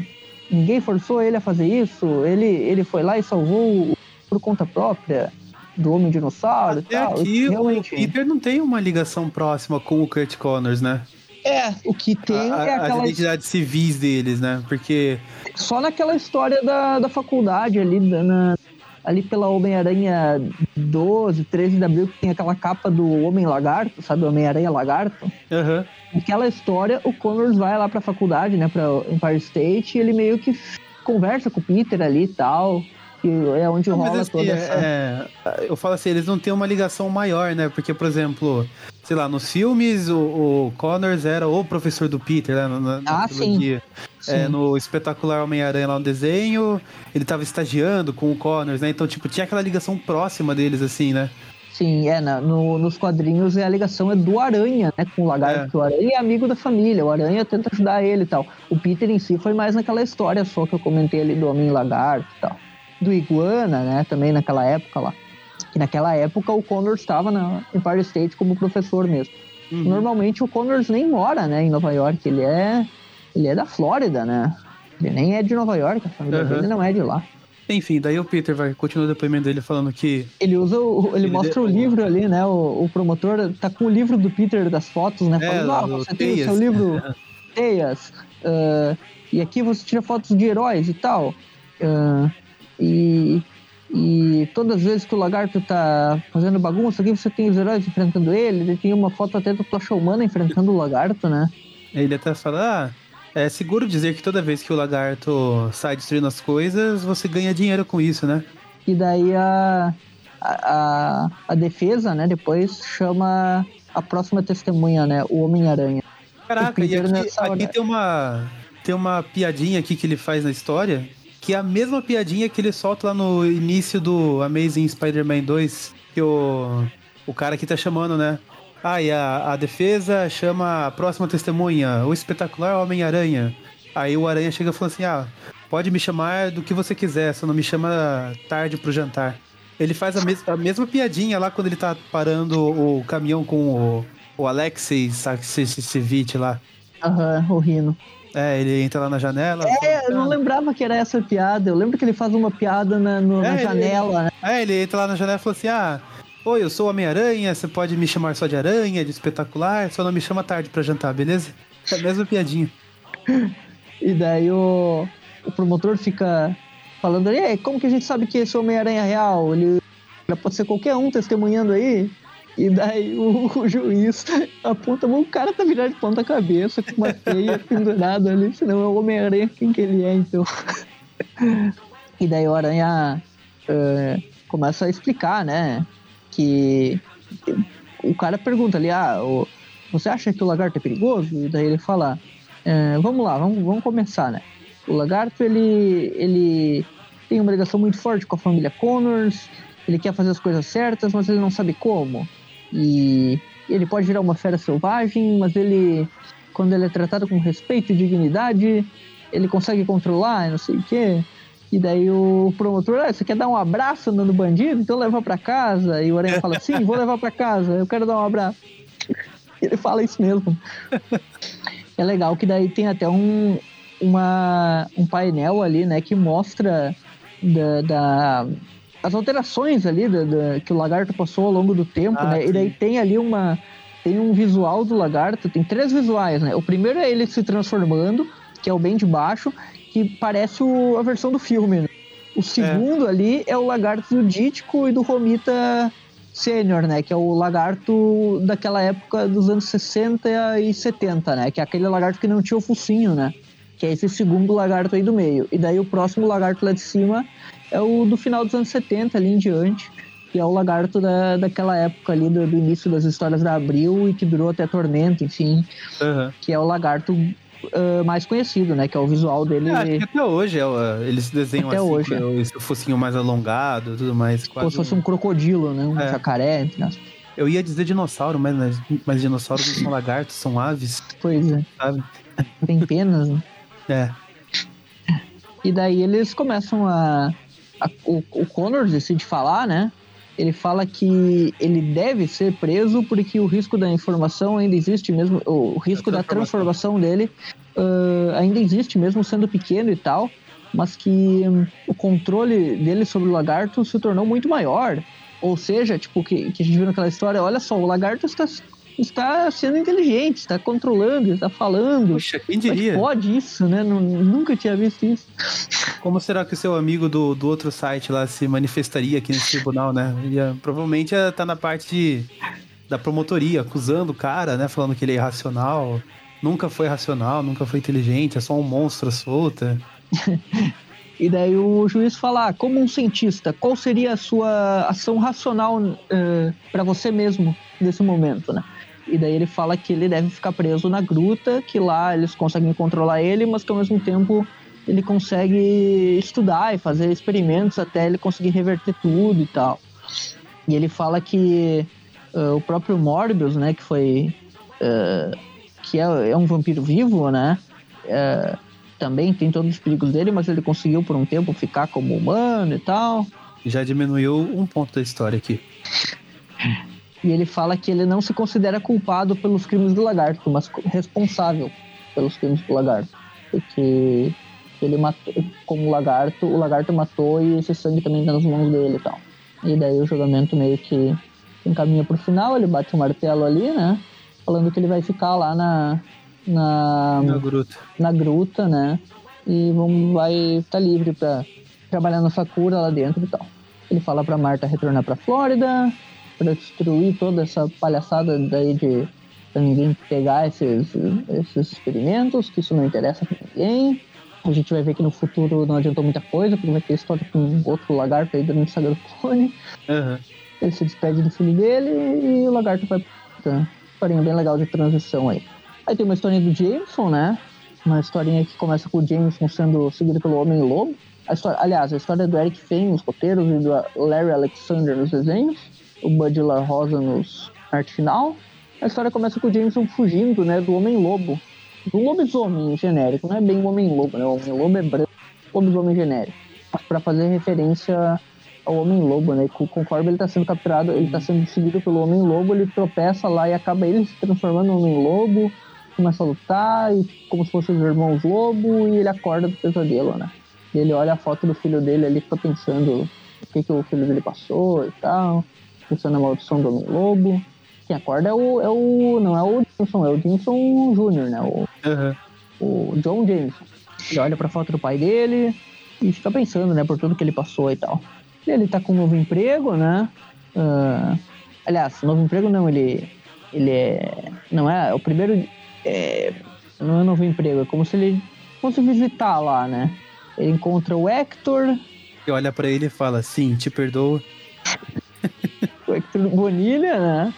Ninguém forçou ele a fazer isso, ele, ele foi lá e salvou o- por conta própria do Homem Dinossauro e Até tal. aqui, Realmente. o Peter não tem uma ligação próxima com o Kurt Connors, né? É, o que tem A- é as aquela. identidades civis deles, né? Porque Só naquela história da, da faculdade ali, na- ali pela Homem-Aranha 12, 13 de abril, que tem aquela capa do Homem-Lagarto, sabe? Homem-Aranha Lagarto. aham, Naquela história, o Connors vai lá pra faculdade, né? Pra Empire State, e ele meio que conversa com o Peter ali e tal. Que é onde Não, rola assim, toda essa. é, é, eu falo assim, eles não têm uma ligação maior, né? Porque, por exemplo, sei lá, nos filmes o, o Connors era o professor do Peter, né? Na, na- Ah, sim. É, Sim. no espetacular Homem-Aranha lá no desenho, ele tava estagiando com o Connors, né? Então, tipo, tinha aquela ligação próxima deles, assim, né? Sim, é, na- no- nos quadrinhos a ligação é do Aranha, né, com o Lagarto, É. porque o Aranha é amigo da família, o Aranha tenta ajudar ele e tal. O Peter em si foi mais naquela história só que eu comentei ali do Homem-Lagarto e tal. Do Iguana, né, também naquela época lá. E naquela época o Connors estava na Empire State como professor mesmo. Uhum. Normalmente o Connors nem mora, né, em Nova York, ele é, ele é da Flórida, né. Ele nem é de Nova York, a família Uhum. dele não é de lá. Enfim, daí o Peter vai continua o depoimento dele falando que Ele usa o, ele, Ele mostra o livro ali, né? O, o promotor tá com o livro do Peter das fotos, né? É, Falando, lá ah, você tem o Teias." seu livro Teias. ah, e aqui você tira fotos de heróis e tal. ah, e, e todas as vezes que o lagarto tá fazendo bagunça, aqui você tem os heróis enfrentando ele. Ele tem uma foto até do Tocha Humana enfrentando o lagarto, né? ele até fala, ah, é seguro dizer que toda vez que o lagarto sai destruindo as coisas, você ganha dinheiro com isso, né? E daí a, a, a, defesa, né, depois chama a próxima testemunha, né, o Homem-Aranha. Caraca, e aqui, aqui tem uma tem uma piadinha aqui que ele faz na história, que é a mesma piadinha que ele solta lá no início do Amazing Spider-Man 2, que o, o cara que tá chamando, né? Ah, e a, a defesa chama a próxima testemunha, o espetacular Homem-Aranha. Aí o Aranha chega e fala assim: Ah, pode me chamar do que você quiser, só não me chama tarde pro jantar. Ele faz a, mes a mesma piadinha lá quando ele tá parando o caminhão com o, o Alexei Saksevich lá. Aham, o Rino. É, ele entra lá na janela. É, eu não lembrava que era essa piada. Eu lembro que ele faz uma piada na, no- É, na ele- janela, né? É, ele entra lá na janela e fala assim: Ah, oi, eu sou Homem-Aranha, você pode me chamar só de aranha, de espetacular, só não me chama tarde pra jantar, beleza? É a mesma piadinha. E daí o, o promotor fica falando "É, como que a gente sabe que esse Homem-Aranha é real? Ele pode ser qualquer um testemunhando aí. E daí o, o juiz aponta, "Mas o cara tá virado de ponta cabeça com uma teia pendurada ali, senão é o Homem-Aranha quem que ele é, então. e daí o Aranha eh, começa a explicar, né? Que o cara pergunta ali, ah, o- você acha que o lagarto é perigoso? E daí ele fala, "É, vamos lá, vamos, vamos começar, né? O lagarto, ele, ele tem uma ligação muito forte com a família Connors, ele quer fazer as coisas certas, mas ele não sabe como. E ele pode virar uma fera selvagem, mas ele, quando ele é tratado com respeito e dignidade, ele consegue controlar, não sei o quê. E daí o promotor, ah, você quer dar um abraço andando bandido? Então leva pra casa. E o Aranha fala, sim, vou levar pra casa, eu quero dar um abraço. Ele fala isso mesmo. É legal que daí tem até um, uma, um painel ali, né, que mostra da, da- as alterações ali da, da- que o lagarto passou ao longo do tempo, Ah, né? E daí sim. tem ali uma tem um visual do lagarto, tem três visuais, né? O primeiro é ele se transformando, que é o bem de baixo, que parece o- a versão do filme. né? O segundo ali é o lagarto do Dítico e do Romita Sênior, né? Que é o lagarto daquela época dos anos 60 e 70, né? Que é aquele lagarto que não tinha o focinho, né? Que é esse segundo lagarto aí do meio. E daí o próximo lagarto lá de cima é o do final dos anos 70 ali em diante, que é o lagarto da, daquela época ali, do, do início das histórias da Abril e que durou até Tormenta, enfim, Aham. que é o lagarto ah, mais conhecido, né? Que é o visual dele. É, acho que até hoje é, ó, eles desenham Até assim, hoje, é. esse focinho mais alongado tudo mais. como se fosse um crocodilo, né? Um É. jacaré, entre aspas. Eu ia dizer dinossauro, mas, mas, mas dinossauros não são lagartos, são aves, Pois é, sabe? tem penas, né? É. E daí eles começam a. a- o, o Connor decide falar, né? Ele fala que ele deve ser preso porque o risco da informação ainda existe mesmo. O risco da transformação dele ah, ainda existe, mesmo sendo pequeno e tal. Mas que hum, o controle dele sobre o lagarto se tornou muito maior. Ou seja, tipo, que, que a gente viu naquela história, olha só, o lagarto está, está sendo inteligente, está controlando, está falando. Puxa, quem é diria? pode isso, né? Não- nunca tinha visto isso. Como será que o seu amigo do, do outro site lá se manifestaria aqui nesse tribunal, né? Ia, provavelmente ia estar na parte de- da promotoria, acusando o cara, né? Falando que ele é irracional. Nunca foi racional, nunca foi inteligente, é só um monstro solta. E daí o juiz fala, ah, como um cientista, qual seria a sua ação racional para você mesmo nesse momento, né? E daí ele fala que ele deve ficar preso na gruta, que lá eles conseguem controlar ele, mas que ao mesmo tempo ele consegue estudar e fazer experimentos até ele conseguir reverter tudo e tal. E ele fala que ah, o próprio Morbius, né, que foi ah, que é, é um vampiro vivo, né? ah, também tem todos os perigos dele, mas ele conseguiu por um tempo ficar como humano e tal. Já diminuiu um ponto da história aqui. E ele fala que ele não se considera culpado pelos crimes do lagarto, mas responsável pelos crimes do lagarto. Porque ele matou, como lagarto, o lagarto matou e esse sangue também tá nas mãos dele e tal. E daí o julgamento meio que encaminha pro final, ele bate o martelo ali, né? Falando que ele vai ficar lá na. na Na gruta. na gruta, né? E vamos, vai estar livre para trabalhar na Sakura lá dentro e tal. Ele fala pra Marta retornar pra Flórida, para destruir toda essa palhaçada daí de ninguém pegar esses, esses experimentos, que isso não interessa pra ninguém. A gente vai ver que no futuro não adiantou muita coisa, porque vai ter história com outro lagarto aí durante Saga do Clone. Aham. Ele se despede do filho dele e o lagarto vai pra historinha bem legal de transição aí. Aí tem uma historinha do Jameson, né? Uma historinha que começa com o Jameson sendo seguido pelo Homem-Lobo. A história, aliás, a história do Eric Fane nos roteiros e do Larry Alexander nos desenhos. O Bud La Rosa nos arte final. A história começa com o Jameson fugindo, né? Do Homem-Lobo. Do lobisomem genérico, não é bem o Homem-Lobo, né? O Homem-Lobo é branco, lobisomem genérico. Mas pra fazer referência ao Homem-Lobo, né? Co- Conforme ele tá sendo capturado, ele tá sendo seguido pelo Homem-Lobo, ele tropeça lá e acaba ele se transformando no Homem-Lobo. começa a lutar, e como se fossem os irmãos Lobo, e ele acorda do pesadelo, né? E ele olha a foto do filho dele ali, fica pensando o que, que o filho dele passou e tal, pensando na maldição do Homem Lobo. Quem acorda é o, é o. Não é o Jameson, é o Jameson Jr., né? O, Aham. o John Jameson. Ele olha pra foto do pai dele e fica pensando, né, por tudo que ele passou e tal. Ele tá com um novo emprego, né? Ah, aliás, novo emprego não, ele. Ele é. Não é. O primeiro. É, não é novo emprego, é como se ele fosse visitar lá, né? Ele encontra o Hector, E olha pra ele e fala, sim, te perdoo. O Hector Bonilha, né?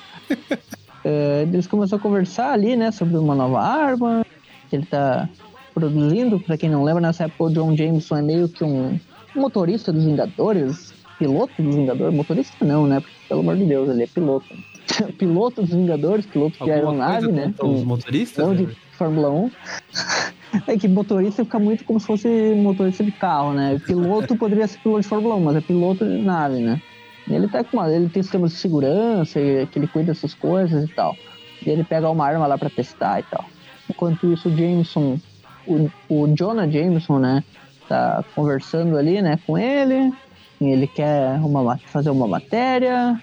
É, eles começam a conversar ali, né, sobre uma nova arma que ele tá produzindo. Pra quem não lembra, nessa época o John Jameson é meio que um motorista dos Vingadores, piloto dos Vingadores. Motorista não, né? Porque, pelo amor de Deus, ele é piloto. piloto dos Vingadores, piloto de aeronave, né? os motoristas? Não de né? Fórmula 1. É que motorista fica muito como se fosse motorista de carro, né? Piloto poderia ser piloto de Fórmula 1, mas é piloto de nave, né? Ele tá com uma, ele tem sistemas de segurança, que ele cuida dessas coisas e tal. E ele pega uma arma lá pra testar e tal. Enquanto isso, o Jameson, o, o Jonah Jameson, né? Tá conversando ali, né, com ele. E ele quer uma, ma- fazer uma matéria.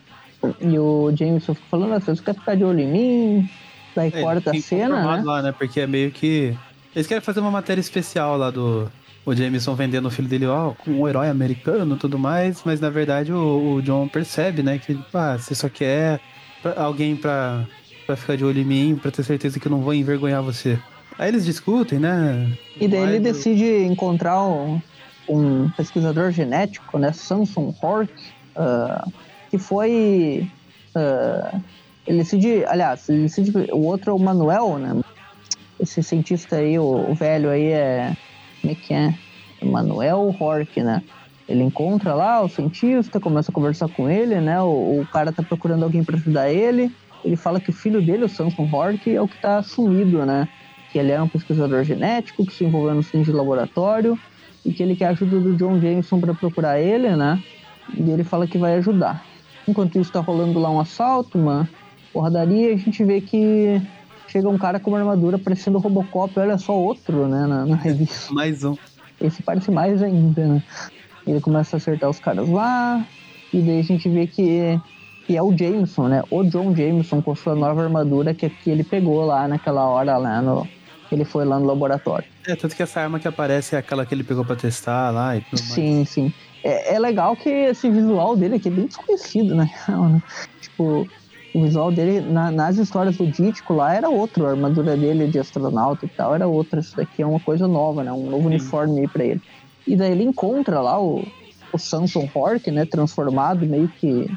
E o Jameson fica falando, "Ah, você quer ficar de olho em mim? Daí É, corta a cena, né? lá, né? Porque é meio que. Eles querem fazer uma matéria especial lá do. O Jameson vendendo o filho dele, ó, com um herói americano e tudo mais, mas na verdade o, o John percebe, né, que ah, você só quer pra- alguém pra, pra ficar de olho em mim, pra ter certeza que eu não vou envergonhar você. Aí eles discutem, né? E daí ele decide encontrar um, um pesquisador genético, né, Samson Hork, ah, que foi. ah, ele decide, aliás, ele decide, o outro é o Manuel, né? Esse cientista aí, o, o velho aí é. Como é que é? Manuel Hork, né? Ele encontra lá o cientista, começa a conversar com ele, né? O, o cara tá procurando alguém para ajudar ele. Ele fala que o filho dele, o Samson Hork, é o que tá sumido, né? Que ele é um pesquisador genético que se envolveu nos fins de laboratório e que ele quer a ajuda do John Jameson para procurar ele, né? E ele fala que vai ajudar. Enquanto isso tá rolando lá um assalto, uma porradaria, a gente vê que chega um cara com uma armadura parecendo Robocop, olha só outro, né, na, na revista. Mais um. Esse parece mais ainda, né? Ele começa a acertar os caras lá, e daí a gente vê que, que é o Jameson, né? O John Jameson com sua nova armadura que, que ele pegou lá naquela hora lá no. Ele foi lá no laboratório. É, tanto que essa arma que aparece é aquela que ele pegou pra testar lá e tudo mais. Sim, sim. É, é legal que esse visual dele aqui é bem desconhecido, né? tipo, o visual dele na- nas histórias do Dítico lá era outro, a armadura dele de astronauta e tal era outra. Isso daqui é uma coisa nova, né? Um novo uniforme aí pra ele. E daí ele encontra lá o, o Samson Hork, né? Transformado, meio que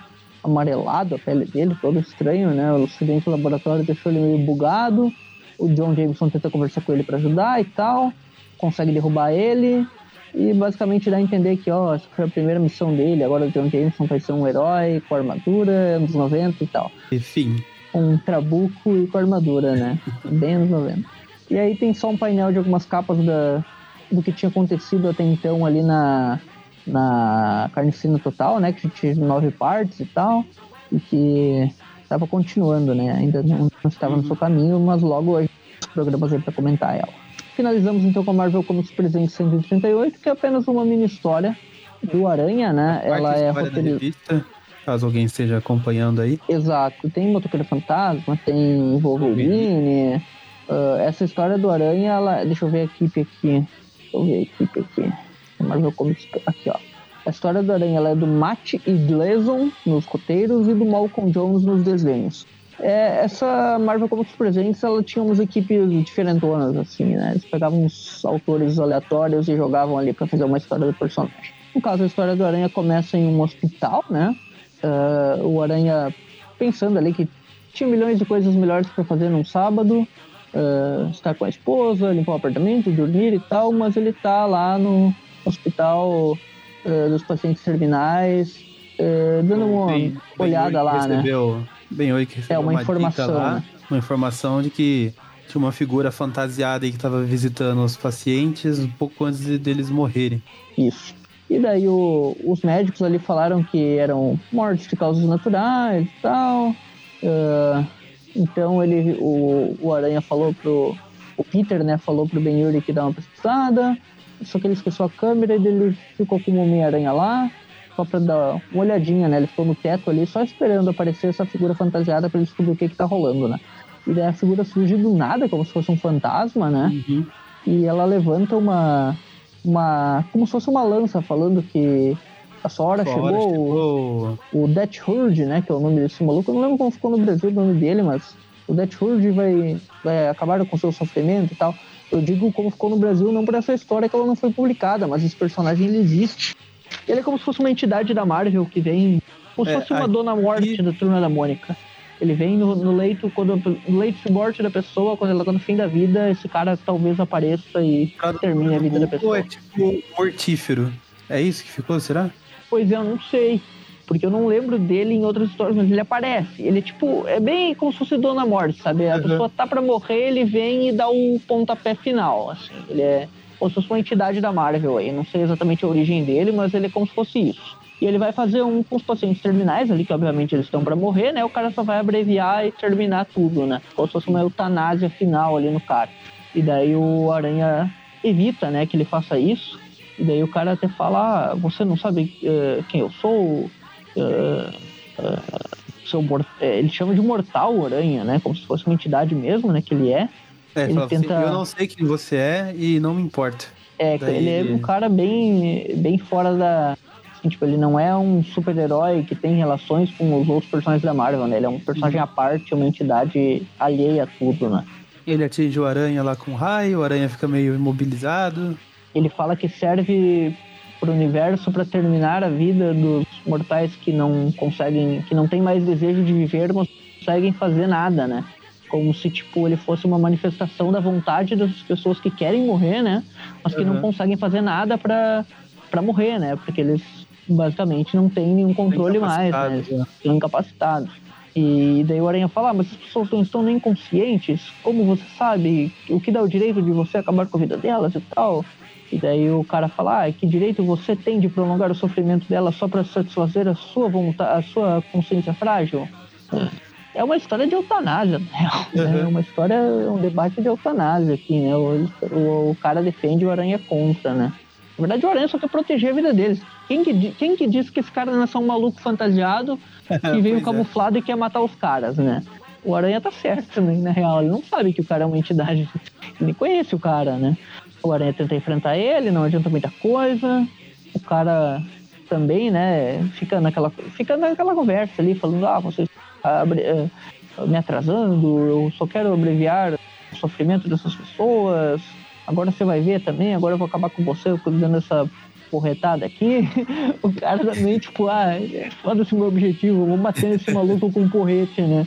amarelado a pele dele, todo estranho, né? O acidente do laboratório deixou ele meio bugado. O John Jameson tenta conversar com ele pra ajudar e tal. Consegue derrubar ele. E basicamente dá a entender que, ó, essa foi a primeira missão dele, agora o John Jameson vai ser um herói com armadura, anos 90 e tal. Enfim. Com um trabuco e com armadura, né? Bem anos 90. E aí tem só um painel de algumas capas da, do que tinha acontecido até então ali na, na Carnificina Total, né? Que tinha nove partes e tal. E que estava continuando, né? Ainda não, não estava no seu caminho, mas logo a gente programas aí para comentar ela. Finalizamos então com a Marvel Comics Presente 138, que é apenas uma mini história do Aranha, né? Ela é revista, caso alguém esteja acompanhando aí. Exato, tem Motoqueiro Fantasma, tem Wolverine. ah, essa história do Aranha, ela. Deixa eu ver a equipe aqui. Deixa eu ver a equipe aqui. Marvel Comics, aqui ó. A história do Aranha ela é do Matt e Gleason nos roteiros e do Malcolm Jones nos desenhos. É, essa Marvel Comics Presents, ela tinha umas equipes diferentonas, assim, né? Eles pegavam uns autores aleatórios e jogavam ali pra fazer uma história do personagem. No caso, a história do Aranha começa em um hospital, né? Ah, o Aranha pensando ali que tinha milhões de coisas melhores para fazer num sábado, ah, estar com a esposa, limpar o apartamento, dormir e tal, mas ele tá lá no hospital ah, dos pacientes terminais, dando uma Bem- olhada lá, né? Bem oi que É, uma dica informação, lá, né? uma informação de que tinha uma figura fantasiada aí que estava visitando os pacientes um pouco antes de- deles morrerem. Isso. E daí o- os médicos ali falaram que eram mortes de causas naturais e tal. ah, Então ele, o, o Aranha falou pro. O Peter, né, falou pro Ben Yuri que dá uma pesquisada. Só que ele esqueceu a câmera e ele ficou com o Homem-Aranha lá, só pra dar uma olhadinha, né? Ele ficou no teto ali, só esperando aparecer essa figura fantasiada pra ele descobrir o que que tá rolando, né? E daí a figura surge do nada, como se fosse um fantasma, né? Uhum. E ela levanta uma. uma como se fosse uma lança, falando que a sua hora, chegou. chegou. O Death Hurd, né? Que é o nome desse maluco. Eu não lembro como ficou no Brasil o nome dele, mas o Death Hurd vai, vai acabar com seu sofrimento e tal. Eu digo como ficou no Brasil, não por essa história que ela não foi publicada, mas esse personagem ele existe. Ele é como se fosse uma entidade da Marvel que vem. Como se É, fosse uma aqui- Dona Morte da turma da Mônica. Ele vem no, no leito, quando, no leito de morte da pessoa, quando ela tá no fim da vida, esse cara talvez apareça e termine a vida da Ou pessoa. é tipo mortífero. É isso que ficou, será? Pois é, eu não sei. Porque eu não lembro dele em outras histórias, mas ele aparece. Ele é tipo, é bem como se fosse Dona Morte, sabe? A Uhum. pessoa tá pra morrer, ele vem e dá o pontapé final, assim. Ele é como se fosse uma entidade da Marvel aí. Não sei exatamente a origem dele, mas ele é como se fosse isso. E ele vai fazer um com os pacientes terminais ali, que obviamente eles estão pra morrer, né? O cara só vai abreviar e terminar tudo, né? Como se fosse uma eutanásia final ali no cara. E daí o Aranha evita, né, que ele faça isso. E daí o cara até fala, ah, você não sabe eh, quem eu sou? Eh, eh, seu ele chama de mortal o aranha, né? Como se fosse uma entidade mesmo, né? Que ele é. É, Ele assim, tenta- eu não sei quem você é e não me importa. É, Daí ele é um cara bem, bem fora da. assim, tipo, ele não é um super-herói que tem relações com os outros personagens da Marvel, né? Ele é um personagem à parte, uma entidade alheia a tudo, né? Ele atinge o aranha lá com raio, o aranha fica meio imobilizado. Ele fala que serve pro universo para terminar a vida dos mortais que não conseguem, que não tem mais desejo de viver, mas não conseguem fazer nada, né? Como se tipo ele fosse uma manifestação da vontade das pessoas que querem morrer, né? Mas que não Uhum. conseguem fazer nada para para morrer, né? Porque eles basicamente não têm nenhum controle mais, né? Eles estão incapacitados. E daí o Aranha fala, ah, mas as pessoas não estão nem conscientes. Como você sabe o que dá o direito de você acabar com a vida delas e tal? E daí o cara fala, ah, que direito você tem de prolongar o sofrimento dela só para satisfazer a sua vontade, a sua consciência frágil? É uma história de eutanásia, né? É Uhum. uma história, um debate de eutanásia aqui, né? O, o, o cara defende o Aranha contra, né? Na verdade, o Aranha só quer proteger a vida deles. Quem que, quem que disse que esse cara não é só um maluco fantasiado que veio Pois é. camuflado e quer matar os caras, né? O Aranha tá certo, né? Na real, ele não sabe que o cara é uma entidade. Ele nem conhece o cara, né? O Aranha tenta enfrentar ele, não adianta muita coisa. O cara também, né? Fica naquela, fica naquela conversa ali, falando: ah, você está abre- eh, me atrasando, eu só quero abreviar o sofrimento dessas pessoas. Agora você vai ver também, agora eu vou acabar com você, eu tô dando essa porretada aqui. O cara também, tipo, ah, foda-se meu objetivo, eu vou bater nesse maluco com um porrete, né?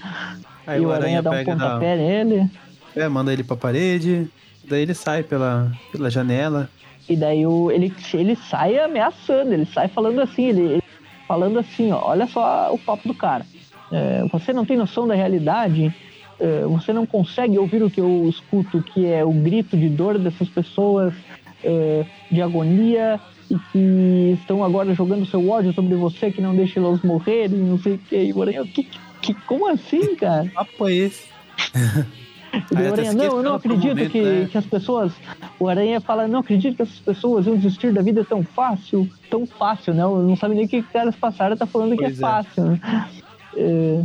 Aí e o aranha dá um pontapé nele. é, manda ele pra parede, daí ele sai pela, pela janela. E daí o, ele, ele sai ameaçando, ele sai falando assim, ele, ele falando assim, ó, olha só o papo do cara. É, você não tem noção da realidade, é, você não consegue ouvir o que eu escuto, que é o grito de dor dessas pessoas, é, de agonia, e que estão agora jogando seu ódio sobre você, que não deixa elas morrerem, não sei o que. E o Aranha, que, que, como assim, cara? Papo é esse? Aranha, não, eu não acredito momento, que, né? que as pessoas. O Aranha fala, não acredito que essas pessoas iam desistir da vida tão fácil, tão fácil, né? Não sabe nem o que caras passaram, tá falando que é Pois é. fácil, né? É,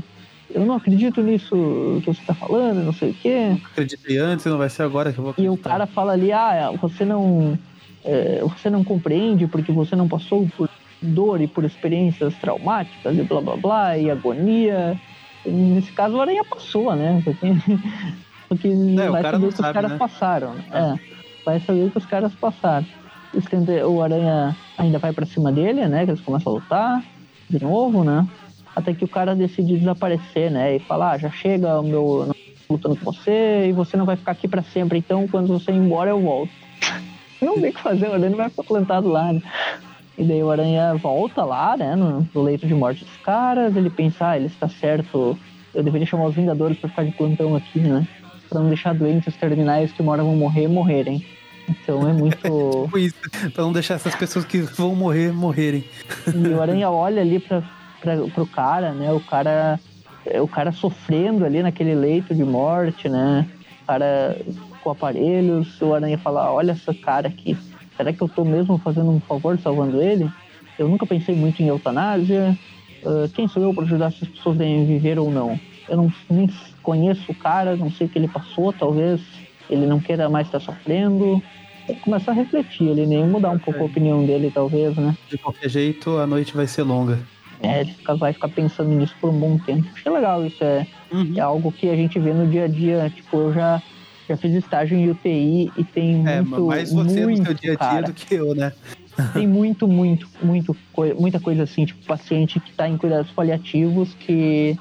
eu não acredito nisso que você tá falando, não sei o quê. Acreditei antes, não vai ser agora que eu vou E acreditar. o cara fala ali, ah, você não. é, você não compreende porque você não passou por dor e por experiências traumáticas e blá blá blá, e agonia. E nesse caso o Aranha passou, né? Porque, porque É, vai saber o que os sabe, caras né? passaram. né? É, vai saber o que os caras passaram. O Aranha ainda vai pra cima dele, né? Que eles começam a lutar de novo, né? Até que o cara decide desaparecer, né? E falar, ah, já chega o meu lutando com você e você não vai ficar aqui pra sempre. Então, quando você ir embora, eu volto. Não tem o que fazer, o Aranha vai ficar plantado lá, né? E daí o Aranha volta lá, né, no, no leito de morte dos caras. Ele pensa, ah, ele está certo, eu deveria chamar os Vingadores pra ficar de plantão aqui, né? Pra não deixar doentes terminais que hora vão morrer, morrerem. Então é muito. Tipo isso, pra não deixar essas pessoas que vão morrer, morrerem. E o Aranha olha ali pra, pra, pro cara, né? O cara é, o cara sofrendo ali naquele leito de morte, né? O cara com aparelhos, o Aranha fala, olha essa cara aqui, será que eu tô mesmo fazendo um favor salvando ele? Eu nunca pensei muito em eutanásia. Uh, quem sou eu para ajudar se as pessoas devem viver ou não? Eu não nem conheço o cara, não sei o que ele passou, talvez ele não queira mais estar sofrendo. Começar a refletir ali, nem mudar um pouco a opinião dele, talvez, né? De qualquer jeito, a noite vai ser longa. É, ele fica, vai ficar pensando nisso por um bom tempo. Achei legal isso, é, Uhum. é algo que a gente vê no dia a dia. Tipo, eu já, já fiz estágio em UTI e tem É, muito, mais você muito, no seu dia a dia cara, do que eu, né? tem muito, muito, muito, muita coisa assim, tipo, paciente que tá em cuidados paliativos que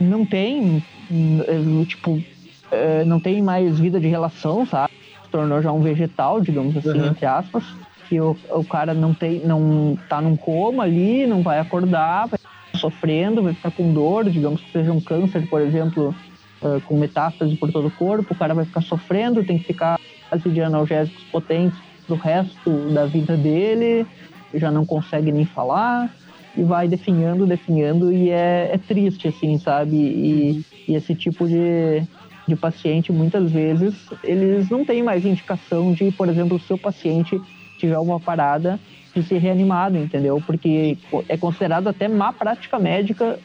não tem, hum, tipo, eh, não tem mais vida de relação, sabe? Se tornou já um vegetal, digamos assim, Uhum. entre aspas. Que o, o cara não tem, não tá num coma ali, não vai acordar, vai ficar sofrendo, vai ficar com dor, digamos que seja um câncer, por exemplo, eh, com metástase por todo o corpo, o cara vai ficar sofrendo, tem que ficar de analgésicos potentes pro resto da vida dele, já não consegue nem falar, e vai definhando, definhando, e é, é triste, assim, sabe? E, e esse tipo de, de paciente, muitas vezes, eles não têm mais indicação de, por exemplo, o paciente tiver uma parada de ser reanimado, entendeu? Porque é considerado até má prática médica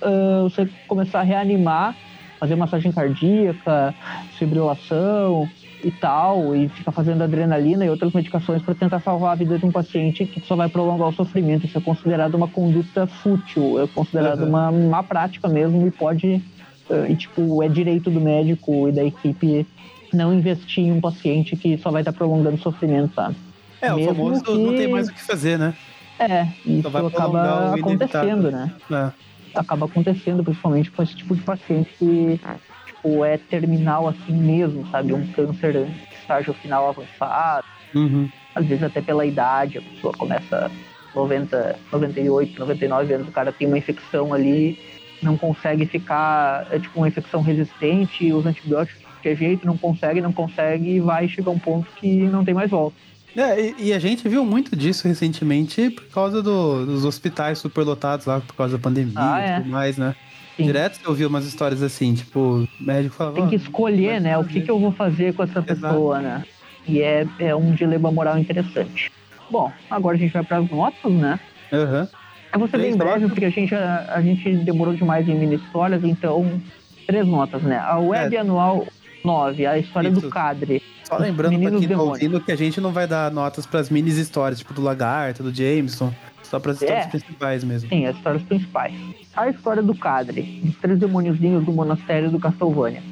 ah, você começar a reanimar, fazer massagem cardíaca, fibrilação e tal, e ficar fazendo adrenalina e outras medicações para tentar salvar a vida de um paciente que só vai prolongar o sofrimento. Isso é considerado uma conduta fútil, é considerado Uhum. uma má prática mesmo e pode, ah, e tipo, é direito do médico e da equipe não investir em um paciente que só vai estar prolongando o sofrimento, sabe? É, o Mesmo famoso que- não tem mais o que fazer, né? É, isso prolongar acaba o acontecendo, né? É. acaba acontecendo, principalmente com esse tipo de paciente que tipo, é terminal assim mesmo, sabe? Um câncer estágio final avançado, Uhum. às vezes até pela idade, a pessoa começa 90, 98, 99 anos, o cara tem uma infecção ali, não consegue ficar, é tipo uma infecção resistente, os antibióticos de qualquer jeito, não consegue, não consegue, e vai chegar um ponto que não tem mais volta. É, e, e a gente viu muito disso recentemente por causa do- dos hospitais superlotados lá, por causa da pandemia Ah, e é. tudo mais, né? Sim. Direto eu vi umas histórias assim, tipo, médico falava. Tem que "Ah, escolher, né? O que, que eu vou fazer com essa Exato. pessoa, né? E é, é um dilema moral interessante. Bom, agora a gente vai para as notas, né? Aham. Eu vou ser bem breve, porque a gente, a, a gente demorou demais em mini histórias, então, três notas, né? A web É. anual 9, a história Isso. do Cadre. Só lembrando pra quem tá ouvindo que a gente não vai dar notas pras minis histórias, tipo do Lagarto, do Jameson, só pras histórias É. principais mesmo. Sim, as histórias principais. A história do Cadre, dos três demôniozinhos do monastério do Castlevania.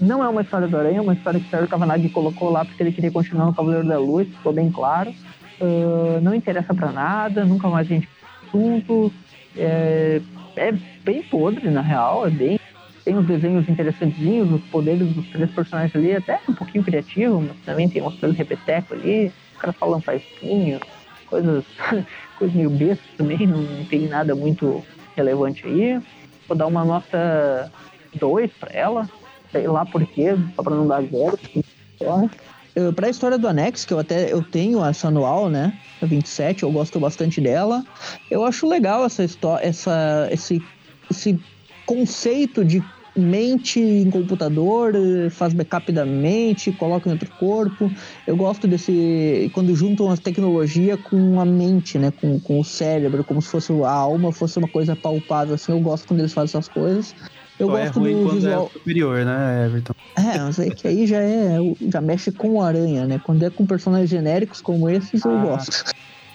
Não é uma história do Aranha, é uma história que o Sérgio Cavanaghi colocou lá porque ele queria continuar no Cavaleiro da Luz, ficou bem claro. Ah, não interessa pra nada, nunca mais a gente assunto. É, é bem podre, na real, é bem. Tem uns desenhos interessantezinhos, os poderes dos três personagens ali, até um pouquinho criativo, mas também tem umas coisas repeteco ali, os caras falam faisquinho, coisas, coisas meio bestas também, não tem nada muito relevante aí. Vou dar uma nota 2 pra ela, sei lá por quê, só pra não dar zero. Só. Eu, pra história do Anex, que eu até eu tenho essa anual, né? A 27, eu gosto bastante dela. Eu acho legal essa história, essa, esse, esse conceito de mente em computador, eh, faz backup da mente, coloca em outro corpo. Eu gosto desse. Quando juntam a tecnologia com a mente, né? Com, com o cérebro, como se fosse a alma, fosse uma coisa palpável, assim. Eu gosto quando eles fazem essas coisas. Eu Só é gosto ruim do quando visual. é superior, né, Everton? É, mas é que aí já é. Já mexe com o aranha, né? Quando é com personagens genéricos como esses, eu Ah. gosto.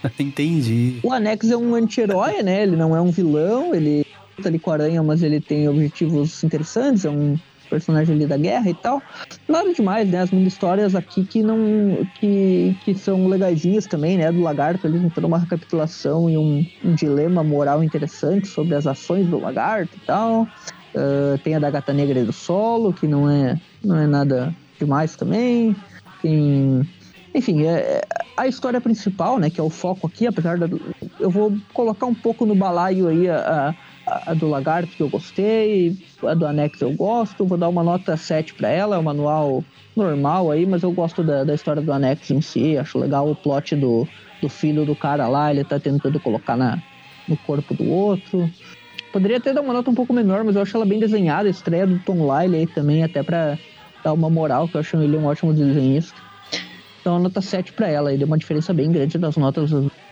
Entendi. O Anex é um anti-herói, né? Ele não é um vilão, ele luta ali com a aranha, mas ele tem objetivos interessantes, é um personagem ali da guerra e tal. Nada demais, né? As mini histórias aqui que não. que, que são legaisinhas também, né? Do lagarto ali tentando uma recapitulação e um, um dilema moral interessante sobre as ações do lagarto e tal. Ah, tem a da gata negra e do solo, que não é, não é nada demais também. Tem. Enfim, é, é a história principal, né? Que é o foco aqui, apesar da. Eu vou colocar um pouco no balaio aí a, a do Lagarto, que eu gostei, a do Anexo eu gosto, vou dar uma nota 7 para ela, é um manual normal aí, mas eu gosto da, da história do Anexo em si, acho legal o plot do, do filho do cara lá, ele tá tentando colocar na, no corpo do outro. Poderia até dar uma nota um pouco menor, mas eu acho ela bem desenhada. A estreia do Tom Lyle aí também, até pra dar uma moral, que eu acho ele um ótimo desenhista. Então a nota 7 pra ela, e deu uma diferença bem grande das notas.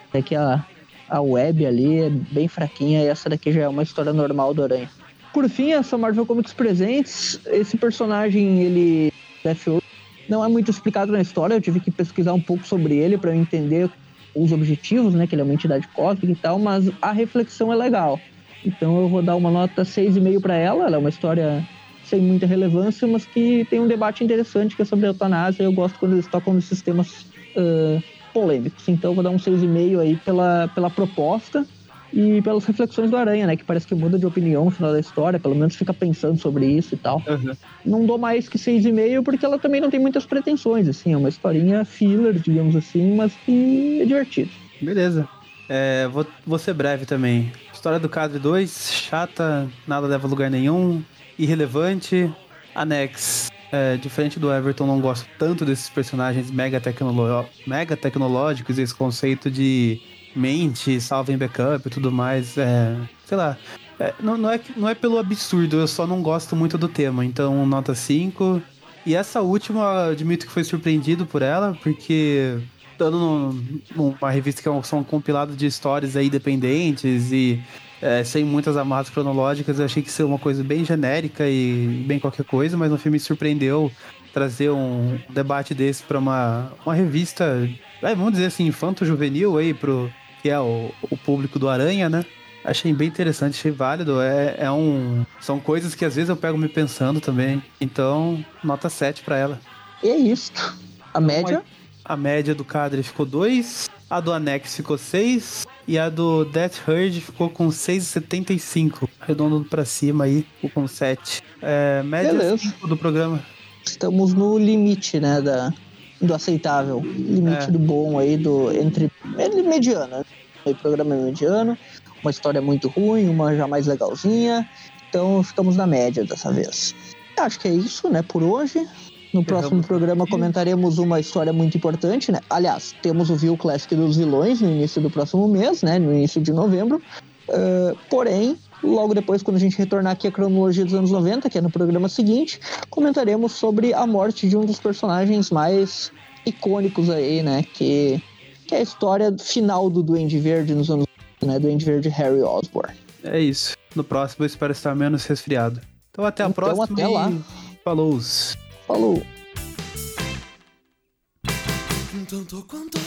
Até que a, a web ali é bem fraquinha, e essa daqui já é uma história normal do Aranha. Por fim, essa Marvel Comics Presents, esse personagem, ele. Deathstroke, não é muito explicado na história, eu tive que pesquisar um pouco sobre ele para entender os objetivos, né? Que ele é uma entidade cósmica e tal, mas a reflexão é legal. Então eu vou dar uma nota 6,5 para ela. Ela é uma história sem muita relevância, mas que tem um debate interessante que é sobre a eutanásia. Eu gosto quando eles tocam nesses temas uh, polêmicos. Então vou dar um 6,5 aí pela, pela proposta e pelas reflexões do Aranha, né? Que parece que muda de opinião no final da história, pelo menos fica pensando sobre isso e tal. Uhum. Não dou mais que 6,5 porque ela também não tem muitas pretensões, assim. É uma historinha filler, digamos assim, mas que é divertido. Beleza. É, vou, vou ser breve também. História do Cadre 2, chata, nada leva a lugar nenhum, irrelevante. Anex, é, diferente do Everton, não gosto tanto desses personagens mega, tecnolo mega tecnológicos, esse conceito de mente, salva em backup e tudo mais. É, sei lá. É, não, não, é, não é pelo absurdo, eu só não gosto muito do tema. Então, nota 5. E essa última, admito que foi surpreendido por ela, porque dando num- numa revista que é um, são um compilado de histórias aí independentes e é, sem muitas amarras cronológicas, eu achei que ia ser uma coisa bem genérica e bem qualquer coisa, mas no filme me surpreendeu trazer um debate desse para uma, uma revista, é, vamos dizer assim, infanto-juvenil aí pro que é o, o público do Aranha, né? Achei bem interessante, achei válido. É, é um. São coisas que às vezes eu pego me pensando também. Então, nota 7 pra ela. E é isso. A média, A média do Cadre ficou 2, a do Anex ficou 6 e a do Death Herd ficou com 6,75. Arredondando pra cima aí, ficou com 7. É, média Beleza. 5 do programa. estamos no limite, né, da, do aceitável. Limite É. do bom aí, do entre mediano. O programa é mediano, uma história muito ruim, uma já mais legalzinha. Então ficamos na média dessa vez. Acho que é isso, né, por hoje. No próximo programa comentaremos uma história muito importante, né? Aliás, temos o View Classic dos vilões no início do próximo mês, né? No início de novembro. Uh, porém, logo depois, quando a gente retornar aqui à cronologia dos anos 90, que é no programa seguinte, comentaremos sobre a morte de um dos personagens mais icônicos aí, né? Que, que é a história final do Duende Verde nos anos né? Duende Verde Harry Osborn. É isso. No próximo eu espero estar menos resfriado. Então até a Então, próxima. até e lá. Falou! Falou! Tanto quanto